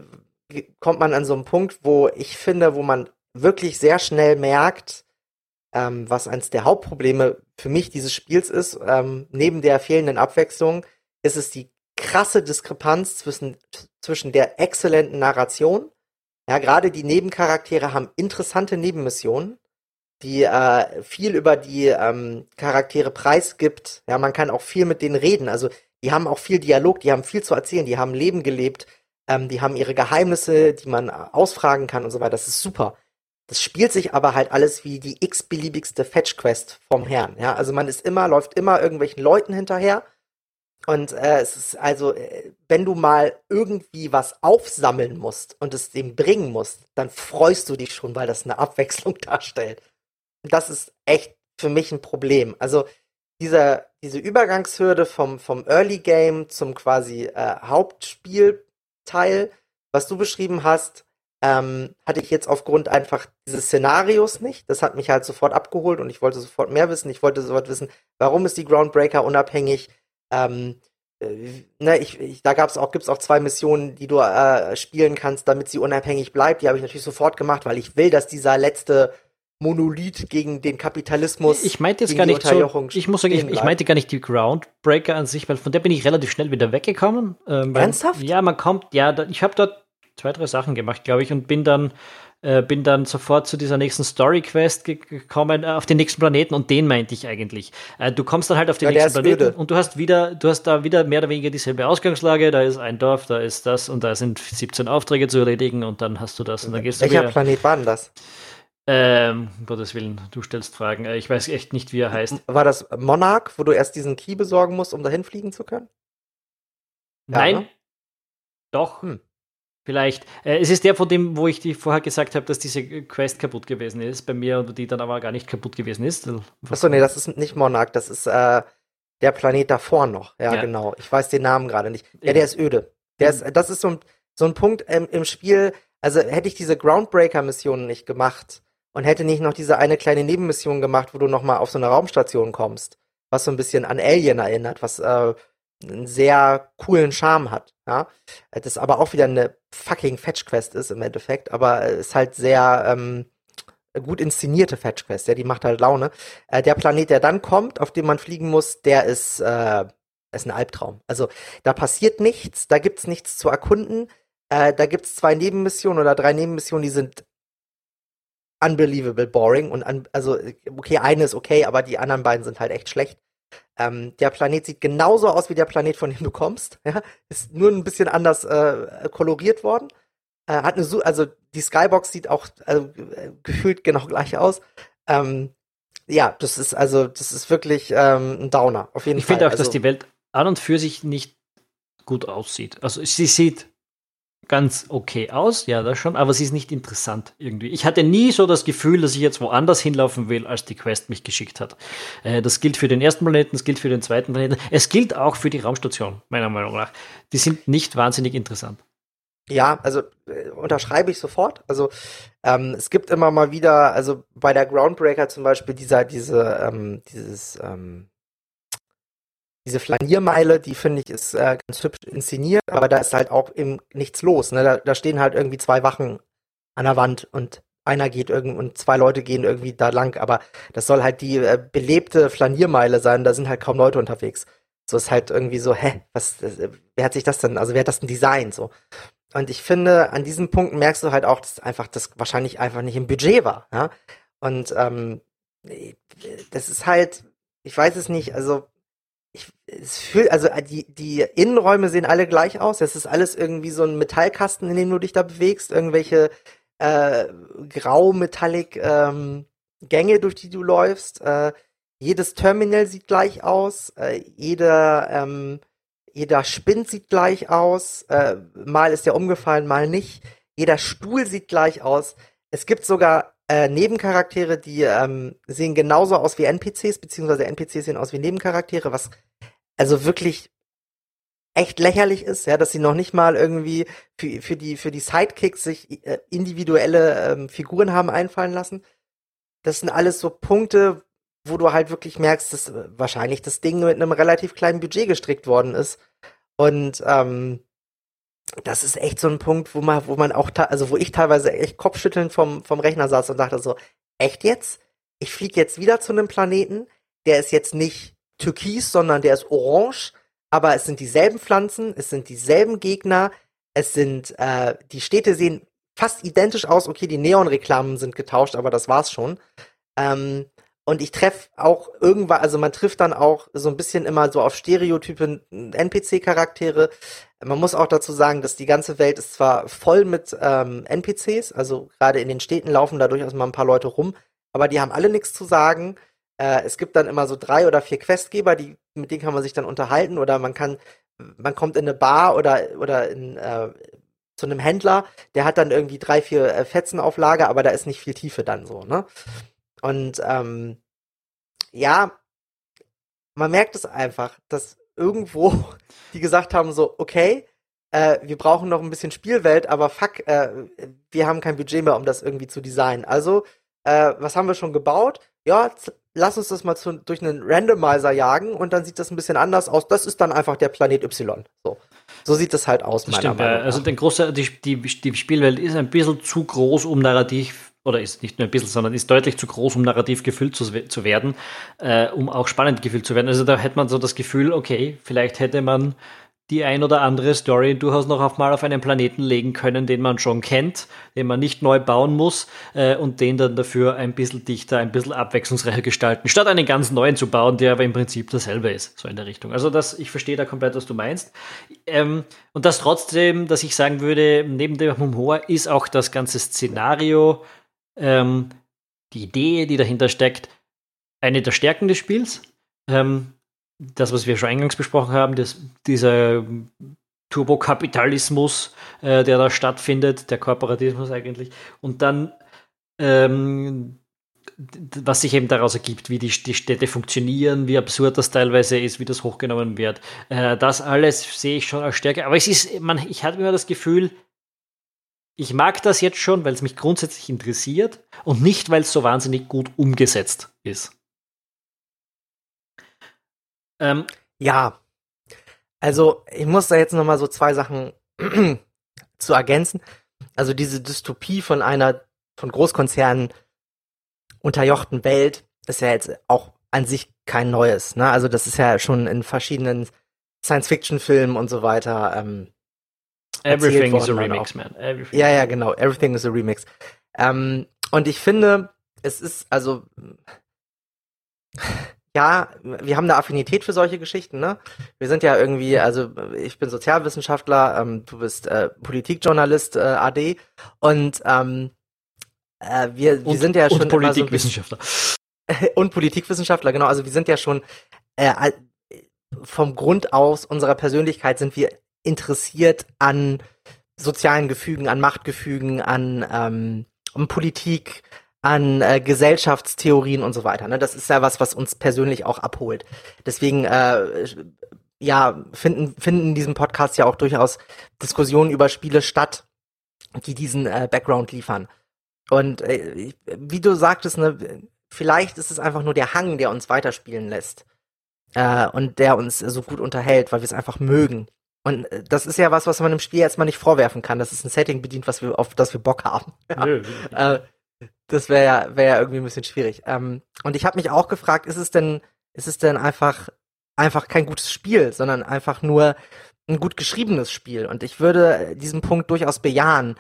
B: kommt man an so einen Punkt, wo ich finde, wo man wirklich sehr schnell merkt, ähm, was eines der Hauptprobleme für mich dieses Spiels ist, ähm, neben der fehlenden Abwechslung, ist es die krasse Diskrepanz zwischen, zwischen der exzellenten Narration. Ja, gerade die Nebencharaktere haben interessante Nebenmissionen, die äh, viel über die ähm, Charaktere preisgibt. Ja, man kann auch viel mit denen reden. Also die haben auch viel Dialog, die haben viel zu erzählen, die haben Leben gelebt, ähm, die haben ihre Geheimnisse, die man ausfragen kann und so weiter. Das ist super. Das spielt sich aber halt alles wie die x-beliebigste Fetch-Quest vom Herrn. Ja, also man ist immer, läuft immer irgendwelchen Leuten hinterher. Und äh, es ist also, äh, wenn du mal irgendwie was aufsammeln musst und es dem bringen musst, dann freust du dich schon, weil das eine Abwechslung darstellt. Das ist echt für mich ein Problem. Also dieser, diese Übergangshürde vom, vom Early Game zum quasi äh, Hauptspielteil, was du beschrieben hast, ähm, hatte ich jetzt aufgrund einfach dieses Szenarios nicht. Das hat mich halt sofort abgeholt und ich wollte sofort mehr wissen. Ich wollte sofort wissen, warum ist die Groundbreaker unabhängig? Ähm, äh, ne, ich, ich, da gab's auch, gibt's auch zwei Missionen, die du äh, spielen kannst, damit sie unabhängig bleibt. Die habe ich natürlich sofort gemacht, weil ich will, dass dieser letzte Monolith gegen den Kapitalismus.
A: Ich meinte jetzt gar nicht so, ich muss sagen, ich, ich, meinte gar nicht die Groundbreaker an sich, weil von der bin ich relativ schnell wieder weggekommen.
B: Ähm, weil, Ernsthaft?
A: Ja, man kommt, ja, da, ich habe dort zwei, drei Sachen gemacht, glaube ich, und bin dann äh, bin dann sofort zu dieser nächsten Story-Quest gekommen, äh, auf den nächsten Planeten und den meinte ich eigentlich. Äh, du kommst dann halt auf den ja, nächsten Planeten und du hast wieder, du hast da wieder mehr oder weniger dieselbe Ausgangslage, da ist ein Dorf, da ist das und da sind 17 Aufträge zu erledigen und dann hast du das und dann gehst
B: Welcher
A: du
B: Welcher Planet war denn das?
A: Ähm, um Gottes Willen, du stellst Fragen. Äh, ich weiß echt nicht, wie er heißt.
B: War das Monarch, wo du erst diesen Key besorgen musst, um dahin fliegen zu können?
A: Nein. Ja, ne? Doch. Hm. Vielleicht. Äh, es ist der, von dem, wo ich dir vorher gesagt habe, dass diese Quest kaputt gewesen ist bei mir und die dann aber gar nicht kaputt gewesen ist.
B: Achso, nee, das ist nicht Monarch, das ist äh, der Planet davor noch. Ja, ja, genau. Ich weiß den Namen gerade nicht. Ja, der ist öde. Der ist, das ist so ein, so ein Punkt ähm, im Spiel. Also hätte ich diese Groundbreaker-Missionen nicht gemacht und hätte nicht noch diese eine kleine Nebenmission gemacht, wo du nochmal auf so eine Raumstation kommst, was so ein bisschen an Alien erinnert, was äh, einen sehr coolen Charme hat, ja. Das aber auch wieder eine fucking Fetch-Quest ist im Endeffekt, aber ist halt sehr ähm, gut inszenierte Fetch-Quest, ja, die macht halt Laune. Äh, der Planet, der dann kommt, auf dem man fliegen muss, der ist, äh, ist ein Albtraum. Also da passiert nichts, da gibt's nichts zu erkunden. Äh, da gibt's zwei Nebenmissionen oder drei Nebenmissionen, die sind unbelievable boring und un also okay, eine ist okay, aber die anderen beiden sind halt echt schlecht. Ähm, der Planet sieht genauso aus wie der Planet, von dem du kommst. Ja? Ist nur ein bisschen anders äh, koloriert worden. Äh, hat eine, Su also die Skybox sieht auch äh, gefühlt genau gleich aus. Ähm, ja, das ist also, das ist wirklich ähm, ein Downer, auf jeden
A: ich
B: Fall.
A: Ich finde auch,
B: also,
A: dass die Welt an und für sich nicht gut aussieht. Also sie sieht ganz okay aus, ja, das schon, aber sie ist nicht interessant irgendwie. Ich hatte nie so das Gefühl, dass ich jetzt woanders hinlaufen will, als die Quest mich geschickt hat. Äh, das gilt für den ersten Planeten, das gilt für den zweiten Planeten. Es gilt auch für die Raumstation, meiner Meinung nach. Die sind nicht wahnsinnig interessant.
B: Ja, also äh, unterschreibe ich sofort. Also ähm, es gibt immer mal wieder, also bei der Groundbreaker zum Beispiel dieser, diese, ähm, dieses ähm, diese Flaniermeile, die finde ich ist äh, ganz hübsch inszeniert, aber da ist halt auch eben nichts los. Ne? Da, da stehen halt irgendwie zwei Wachen an der Wand und einer geht irgendwie und zwei Leute gehen irgendwie da lang, aber das soll halt die äh, belebte Flaniermeile sein, da sind halt kaum Leute unterwegs. So ist halt irgendwie so, hä, was, äh, wer hat sich das denn, also wer hat das denn designt so? Und ich finde, an diesem Punkt merkst du halt auch, dass einfach das wahrscheinlich einfach nicht im Budget war, ja. Und ähm, das ist halt, ich weiß es nicht, also ich, es fühlt, also äh, die, die Innenräume sehen alle gleich aus. Es ist alles irgendwie so ein Metallkasten, in dem du dich da bewegst. Irgendwelche äh, grau-metallic ähm, Gänge, durch die du läufst. Äh, jedes Terminal sieht gleich aus. Äh, jeder, ähm, jeder Spind sieht gleich aus. Äh, mal ist der umgefallen, mal nicht. Jeder Stuhl sieht gleich aus. Es gibt sogar äh, Nebencharaktere, die ähm, sehen genauso aus wie NPCs, beziehungsweise NPCs sehen aus wie Nebencharaktere, was also wirklich echt lächerlich ist, ja, dass sie noch nicht mal irgendwie für, für die für die Sidekicks sich äh, individuelle ähm, Figuren haben einfallen lassen. Das sind alles so Punkte, wo du halt wirklich merkst, dass äh, wahrscheinlich das Ding mit einem relativ kleinen Budget gestrickt worden ist. Und ähm, das ist echt so ein Punkt, wo man, wo man auch, also wo ich teilweise echt Kopfschütteln vom, vom Rechner saß und dachte so, echt jetzt? Ich fliege jetzt wieder zu einem Planeten, der ist jetzt nicht türkis, sondern der ist orange, aber es sind dieselben Pflanzen, es sind dieselben Gegner, es sind, äh, die Städte sehen fast identisch aus, okay, die Neon-Reklamen sind getauscht, aber das war's schon. Ähm, und ich treffe auch irgendwann, also man trifft dann auch so ein bisschen immer so auf Stereotypen NPC-Charaktere. Man muss auch dazu sagen, dass die ganze Welt ist zwar voll mit ähm, NPCs, also gerade in den Städten laufen da durchaus mal ein paar Leute rum, aber die haben alle nichts zu sagen. Äh, es gibt dann immer so drei oder vier Questgeber, die, mit denen kann man sich dann unterhalten oder man kann, man kommt in eine Bar oder, oder in, äh, zu einem Händler, der hat dann irgendwie drei, vier äh, Fetzen auf Lager, aber da ist nicht viel Tiefe dann so, ne? Und ähm, ja, man merkt es einfach, dass irgendwo die gesagt haben so, okay, äh, wir brauchen noch ein bisschen Spielwelt, aber fuck, äh, wir haben kein Budget mehr, um das irgendwie zu designen. Also, äh, was haben wir schon gebaut? Ja, lass uns das mal zu, durch einen Randomizer jagen und dann sieht das ein bisschen anders aus. Das ist dann einfach der Planet Y. So, so sieht das halt aus,
A: das meiner stimmt, Meinung nach. Also, der große, die, die, die Spielwelt ist ein bisschen zu groß, um narrativ oder ist nicht nur ein bisschen, sondern ist deutlich zu groß, um narrativ gefüllt zu, zu werden, äh, um auch spannend gefüllt zu werden. Also da hätte man so das Gefühl, okay, vielleicht hätte man die ein oder andere Story durchaus noch auf mal auf einen Planeten legen können, den man schon kennt, den man nicht neu bauen muss äh, und den dann dafür ein bisschen dichter, ein bisschen abwechslungsreicher gestalten, statt einen ganz neuen zu bauen, der aber im Prinzip dasselbe ist, so in der Richtung. Also das, ich verstehe da komplett, was du meinst. Ähm, und das trotzdem, dass ich sagen würde, neben dem Humor ist auch das ganze Szenario, ähm, die Idee, die dahinter steckt, eine der Stärken des Spiels. Ähm, das, was wir schon eingangs besprochen haben, das, dieser Turbokapitalismus, äh, der da stattfindet, der Korporatismus eigentlich, und dann ähm, was sich eben daraus ergibt, wie die, die, Städte funktionieren, wie absurd das teilweise ist, wie das hochgenommen wird. Äh, das alles sehe ich schon als Stärke. Aber es ist, man, ich hatte immer das Gefühl, ich mag das jetzt schon, weil es mich grundsätzlich interessiert und nicht, weil es so wahnsinnig gut umgesetzt ist.
B: Ähm, ja, also ich muss da jetzt noch mal so zwei Sachen zu ergänzen. Also diese Dystopie von einer von Großkonzernen unterjochten Welt ist ja jetzt auch an sich kein neues. Ne? Also das ist ja schon in verschiedenen Science-Fiction-Filmen und so weiter. Ähm,
A: Everything is a remix, man.
B: Everything. Ja, ja, genau. Everything is a remix. Ähm, und ich finde, es ist also ja, wir haben eine Affinität für solche Geschichten, ne? Wir sind ja irgendwie, also ich bin Sozialwissenschaftler, ähm, du bist äh, Politikjournalist, äh, AD und ähm, äh, wir, wir
A: und,
B: sind ja schon
A: und Politikwissenschaftler.
B: So und Politikwissenschaftler, genau. Also wir sind ja schon äh, vom Grund aus unserer Persönlichkeit sind wir interessiert an sozialen Gefügen, an Machtgefügen, an, ähm, an Politik, an äh, Gesellschaftstheorien und so weiter. Ne? Das ist ja was, was uns persönlich auch abholt. Deswegen äh, ja, finden, finden in diesem Podcast ja auch durchaus Diskussionen über Spiele statt, die diesen äh, Background liefern. Und äh, wie du sagtest, ne, vielleicht ist es einfach nur der Hang, der uns weiterspielen lässt. Äh, und der uns so gut unterhält, weil wir es einfach mögen. Und äh, das ist ja was, was man im Spiel jetzt mal nicht vorwerfen kann. Das ist ein Setting bedient, was wir, auf das wir Bock haben. Ja. Nö, äh, das wäre ja, wär ja irgendwie ein bisschen schwierig. Ähm, und ich habe mich auch gefragt, ist es denn, ist es denn einfach, einfach kein gutes Spiel, sondern einfach nur ein gut geschriebenes Spiel? Und ich würde diesen Punkt durchaus bejahen,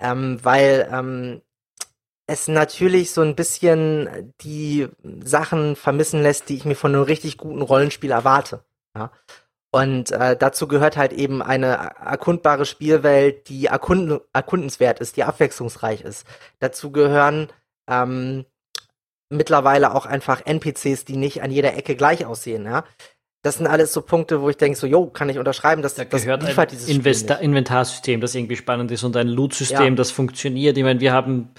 B: ähm, weil ähm, es natürlich so ein bisschen die Sachen vermissen lässt, die ich mir von einem richtig guten Rollenspiel erwarte. Ja? Und äh, dazu gehört halt eben eine erkundbare Spielwelt, die erkund erkundenswert ist, die abwechslungsreich ist. Dazu gehören ähm, mittlerweile auch einfach NPCs, die nicht an jeder Ecke gleich aussehen, ja. Das sind alles so Punkte, wo ich denke, so, jo, kann ich unterschreiben, dass
A: da das gehört liefert ein dieses Inventarsystem, das irgendwie spannend ist und ein Loot-System, ja. das funktioniert. Ich meine, wir haben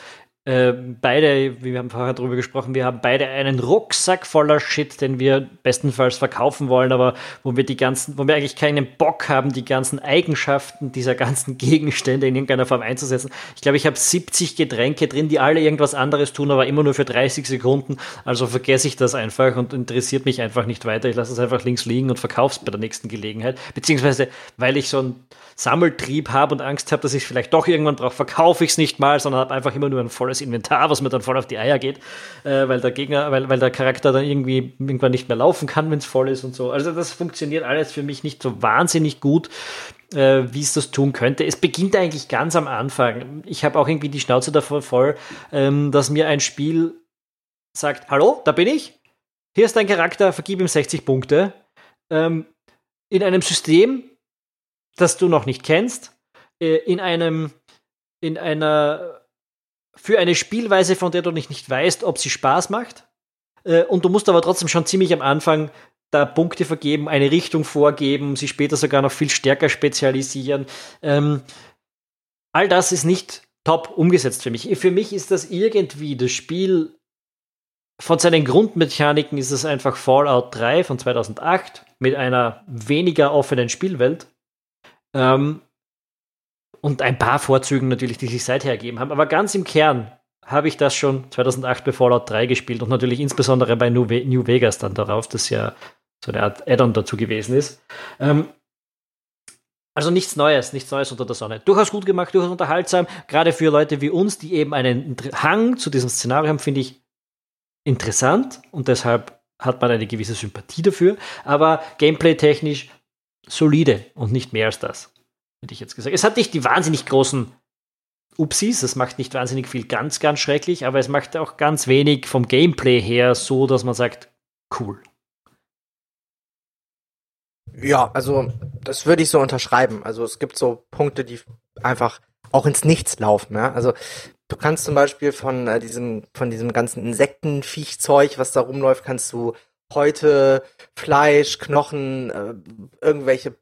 A: äh, beide, wir haben vorher darüber gesprochen, wir haben beide einen Rucksack voller Shit, den wir bestenfalls verkaufen wollen, aber wo wir die ganzen, wo wir eigentlich keinen Bock haben, die ganzen Eigenschaften dieser ganzen Gegenstände in irgendeiner Form einzusetzen. Ich glaube, ich habe 70 Getränke drin, die alle irgendwas anderes tun, aber immer nur für 30 Sekunden. Also vergesse ich das einfach und interessiert mich einfach nicht weiter. Ich lasse es einfach links liegen und verkaufe es bei der nächsten Gelegenheit. Beziehungsweise, weil ich so ein Sammeltrieb habe und Angst habe, dass ich es vielleicht doch irgendwann brauche, verkaufe ich es nicht mal, sondern habe einfach immer nur ein volles Inventar, was mir dann voll auf die Eier geht, äh, weil der Gegner, weil, weil der Charakter dann irgendwie irgendwann nicht mehr laufen kann, wenn es voll ist und so. Also das funktioniert alles für mich nicht so wahnsinnig gut. Äh, wie es das tun könnte. Es beginnt eigentlich ganz am Anfang. Ich habe auch irgendwie die Schnauze davor voll, ähm, dass mir ein Spiel sagt, hallo, da bin ich, hier ist dein Charakter, vergib ihm 60 Punkte. Ähm, in einem System, das du noch nicht kennst, äh, in einem, in einer, für eine Spielweise, von der du nicht, nicht weißt, ob sie Spaß macht. Äh, und du musst aber trotzdem schon ziemlich am Anfang da Punkte vergeben, eine Richtung vorgeben, sie später sogar noch viel stärker spezialisieren. Ähm, all das ist nicht top umgesetzt für mich. Für mich ist das irgendwie das Spiel von seinen Grundmechaniken ist es einfach Fallout 3 von 2008 mit einer weniger offenen Spielwelt ähm, und ein paar Vorzügen natürlich, die sich seither ergeben haben. Aber ganz im Kern habe ich das schon 2008 bei Fallout 3 gespielt und natürlich insbesondere bei New, Vegas dann darauf, das ja so eine Art Add-on dazu gewesen ist. Ähm, Also nichts Neues, nichts Neues unter der Sonne. Durchaus gut gemacht, durchaus unterhaltsam. Gerade für Leute wie uns, die eben einen Hang zu diesem Szenario haben, finde ich interessant und deshalb hat man eine gewisse Sympathie dafür. Aber gameplay-technisch solide und nicht mehr als das, hätte ich jetzt gesagt. Es hat nicht die wahnsinnig großen Upsis, es macht nicht wahnsinnig viel ganz, ganz schrecklich, aber es macht auch ganz wenig vom Gameplay her so, dass man sagt, cool.
B: Ja, also das würde ich so unterschreiben. Also es gibt so Punkte, die einfach auch ins Nichts laufen. Ja? Also du kannst zum Beispiel von äh, diesem von diesem ganzen Insektenviechzeug, was da rumläuft, kannst du heute Fleisch, Knochen, äh, irgendwelche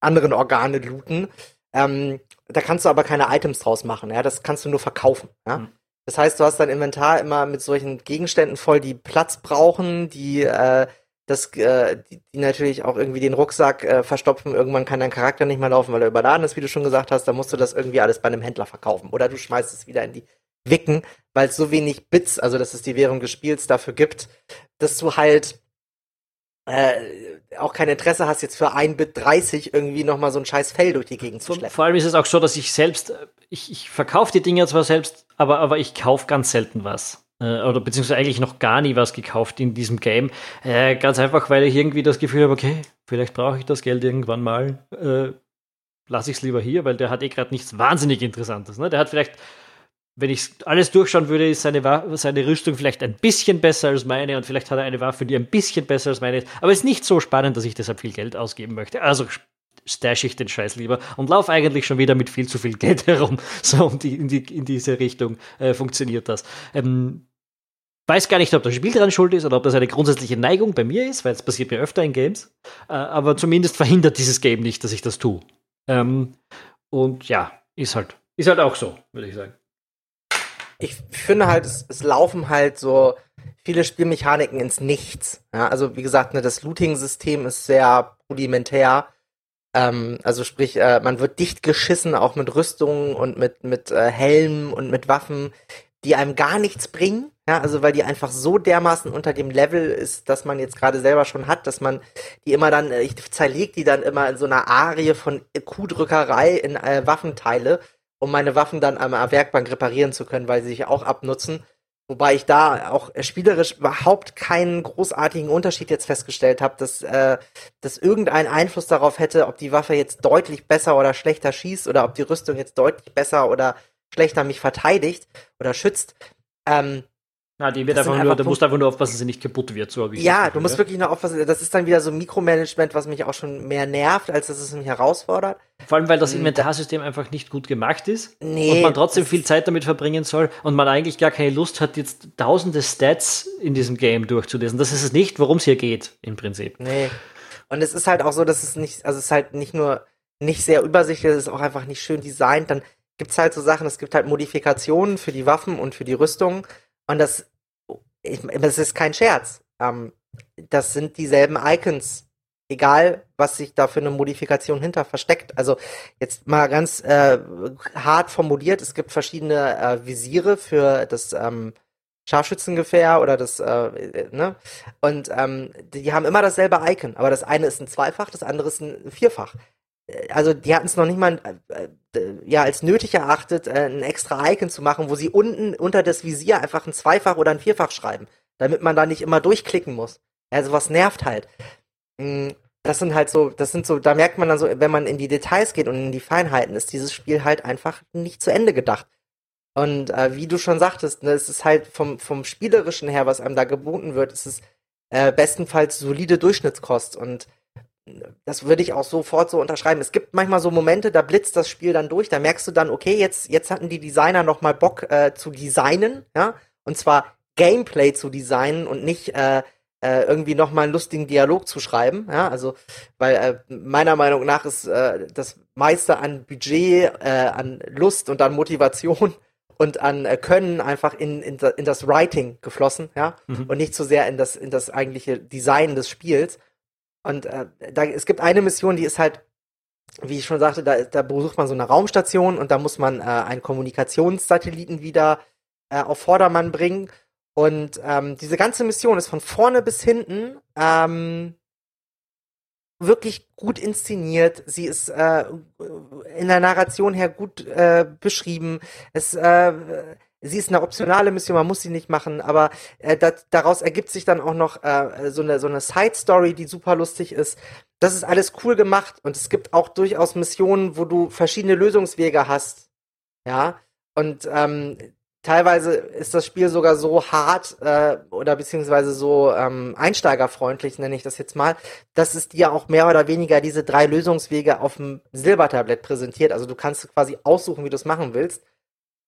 B: anderen Organe looten. Ähm, da kannst du aber keine Items draus machen. Ja, das kannst du nur verkaufen. Ja. Mhm. Das heißt, du hast dein Inventar immer mit solchen Gegenständen voll, die Platz brauchen, die äh, das, äh, die, die natürlich auch irgendwie den Rucksack äh, verstopfen. Irgendwann kann dein Charakter nicht mehr laufen, weil er überladen ist, wie du schon gesagt hast. Da musst du das irgendwie alles bei einem Händler verkaufen. Oder du schmeißt es wieder in die Wicken, weil es so wenig Bits, also das ist die Währung des Spiels, dafür gibt, dass du halt äh, auch kein Interesse hast, jetzt für ein Bit 30 irgendwie nochmal so ein scheiß Fell durch die Gegend zu schleppen.
A: Vor allem ist es auch so, dass ich selbst, äh, ich, ich verkaufe die Dinger zwar selbst, aber, aber ich kaufe ganz selten was äh, oder beziehungsweise eigentlich noch gar nie was gekauft in diesem Game. Äh, ganz einfach, weil ich irgendwie das Gefühl habe, okay, vielleicht brauche ich das Geld irgendwann mal. Äh, Lasse ich es lieber hier, weil der hat eh gerade nichts wahnsinnig Interessantes. Ne? Der hat vielleicht, wenn ich alles durchschauen würde, ist seine, seine Rüstung vielleicht ein bisschen besser als meine und vielleicht hat er eine Waffe, die ein bisschen besser als meine ist. Aber es ist nicht so spannend, dass ich deshalb viel Geld ausgeben möchte. Also stash ich den Scheiß lieber und laufe eigentlich schon wieder mit viel zu viel Geld herum. So in, die, in, die, in diese Richtung äh, funktioniert das. Ähm, weiß gar nicht, ob das Spiel dran schuld ist oder ob das eine grundsätzliche Neigung bei mir ist, weil es passiert mir öfter in Games. Äh, aber zumindest verhindert dieses Game nicht, dass ich das tue. Ähm, und ja, ist halt, ist halt auch so, würde ich sagen.
B: Ich finde halt, es, es laufen halt so viele Spielmechaniken ins Nichts. Ja, also wie gesagt, ne, das Looting-System ist sehr rudimentär. Ähm, also sprich, äh, man wird dicht geschissen, auch mit Rüstungen und mit, mit äh, Helmen und mit Waffen, die einem gar nichts bringen. Ja, also weil die einfach so dermaßen unter dem Level ist, dass man jetzt gerade selber schon hat, dass man die immer dann, äh, ich zerleg die dann immer in so einer Arie von Kuhdrückerei in äh, Waffenteile, um meine Waffen dann am Werkbank reparieren zu können, weil sie sich auch abnutzen. Wobei ich da auch spielerisch überhaupt keinen großartigen Unterschied jetzt festgestellt habe, dass äh, dass irgendein Einfluss darauf hätte, ob die Waffe jetzt deutlich besser oder schlechter schießt oder ob die Rüstung jetzt deutlich besser oder schlechter mich verteidigt oder schützt. Ähm,
A: na, die wird einfach nur, du musst einfach nur aufpassen, dass sie nicht kaputt wird, so
B: wie Ja, du musst ja? wirklich nur aufpassen. Das ist dann wieder so Mikromanagement, was mich auch schon mehr nervt, als dass es mich herausfordert.
A: Vor allem, weil das Inventarsystem einfach nicht gut gemacht ist nee, und man trotzdem viel Zeit damit verbringen soll und man eigentlich gar keine Lust hat, jetzt tausende Stats in diesem Game durchzulesen. Das ist es nicht, worum es hier geht, im Prinzip.
B: Nee. Und es ist halt auch so, dass es nicht, also es ist halt nicht nur nicht sehr übersichtlich, es ist auch einfach nicht schön designt. Dann gibt es halt so Sachen, es gibt halt Modifikationen für die Waffen und für die Rüstung. Und das, ich, das ist kein Scherz. Ähm, das sind dieselben Icons. Egal, was sich da für eine Modifikation hinter versteckt. Also jetzt mal ganz äh, hart formuliert, es gibt verschiedene äh, Visiere für das ähm, Scharfschützengewehr oder das, äh, ne? Und ähm, die haben immer dasselbe Icon, aber das eine ist ein Zweifach, das andere ist ein Vierfach also die hatten es noch nicht mal äh, äh, ja als nötig erachtet, äh, ein extra Icon zu machen, wo sie unten unter das Visier einfach ein Zweifach oder ein Vierfach schreiben, damit man da nicht immer durchklicken muss. Also was nervt halt. Mm, das sind halt so, das sind so, da merkt man dann so, wenn man in die Details geht und in die Feinheiten, ist dieses Spiel halt einfach nicht zu Ende gedacht. Und äh, wie du schon sagtest, ne, es ist halt vom, vom Spielerischen her, was einem da geboten wird, ist es äh, bestenfalls solide Durchschnittskost. Und das würde ich auch sofort so unterschreiben. Es gibt manchmal so Momente, da blitzt das Spiel dann durch, da merkst du dann, okay, jetzt, jetzt hatten die Designer noch mal Bock äh, zu designen, ja, und zwar Gameplay zu designen und nicht äh, äh, irgendwie noch mal einen lustigen Dialog zu schreiben, ja, also, weil äh, meiner Meinung nach ist äh, das meiste an Budget, äh, an Lust und an Motivation und an äh, Können einfach in, in, in das Writing geflossen, ja, mhm. und nicht so sehr in das, in das eigentliche Design des Spiels. Und äh, da, es gibt eine Mission, die ist halt, wie ich schon sagte, da, da besucht man so eine Raumstation und da muss man äh, einen Kommunikationssatelliten wieder äh, auf Vordermann bringen. Und ähm, diese ganze Mission ist von vorne bis hinten ähm, wirklich gut inszeniert. Sie ist äh, in der Narration her gut äh, beschrieben. Es, äh, sie ist eine optionale Mission, man muss sie nicht machen, aber äh, das, daraus ergibt sich dann auch noch äh, so eine so eine Side Story, die super lustig ist. Das ist alles cool gemacht und es gibt auch durchaus Missionen, wo du verschiedene Lösungswege hast. Ja, und ähm, teilweise ist das Spiel sogar so hart äh, oder beziehungsweise so ähm, einsteigerfreundlich, nenne ich das jetzt mal, dass es dir auch mehr oder weniger diese drei Lösungswege auf dem Silbertablett präsentiert. Also du kannst quasi aussuchen, wie du es machen willst.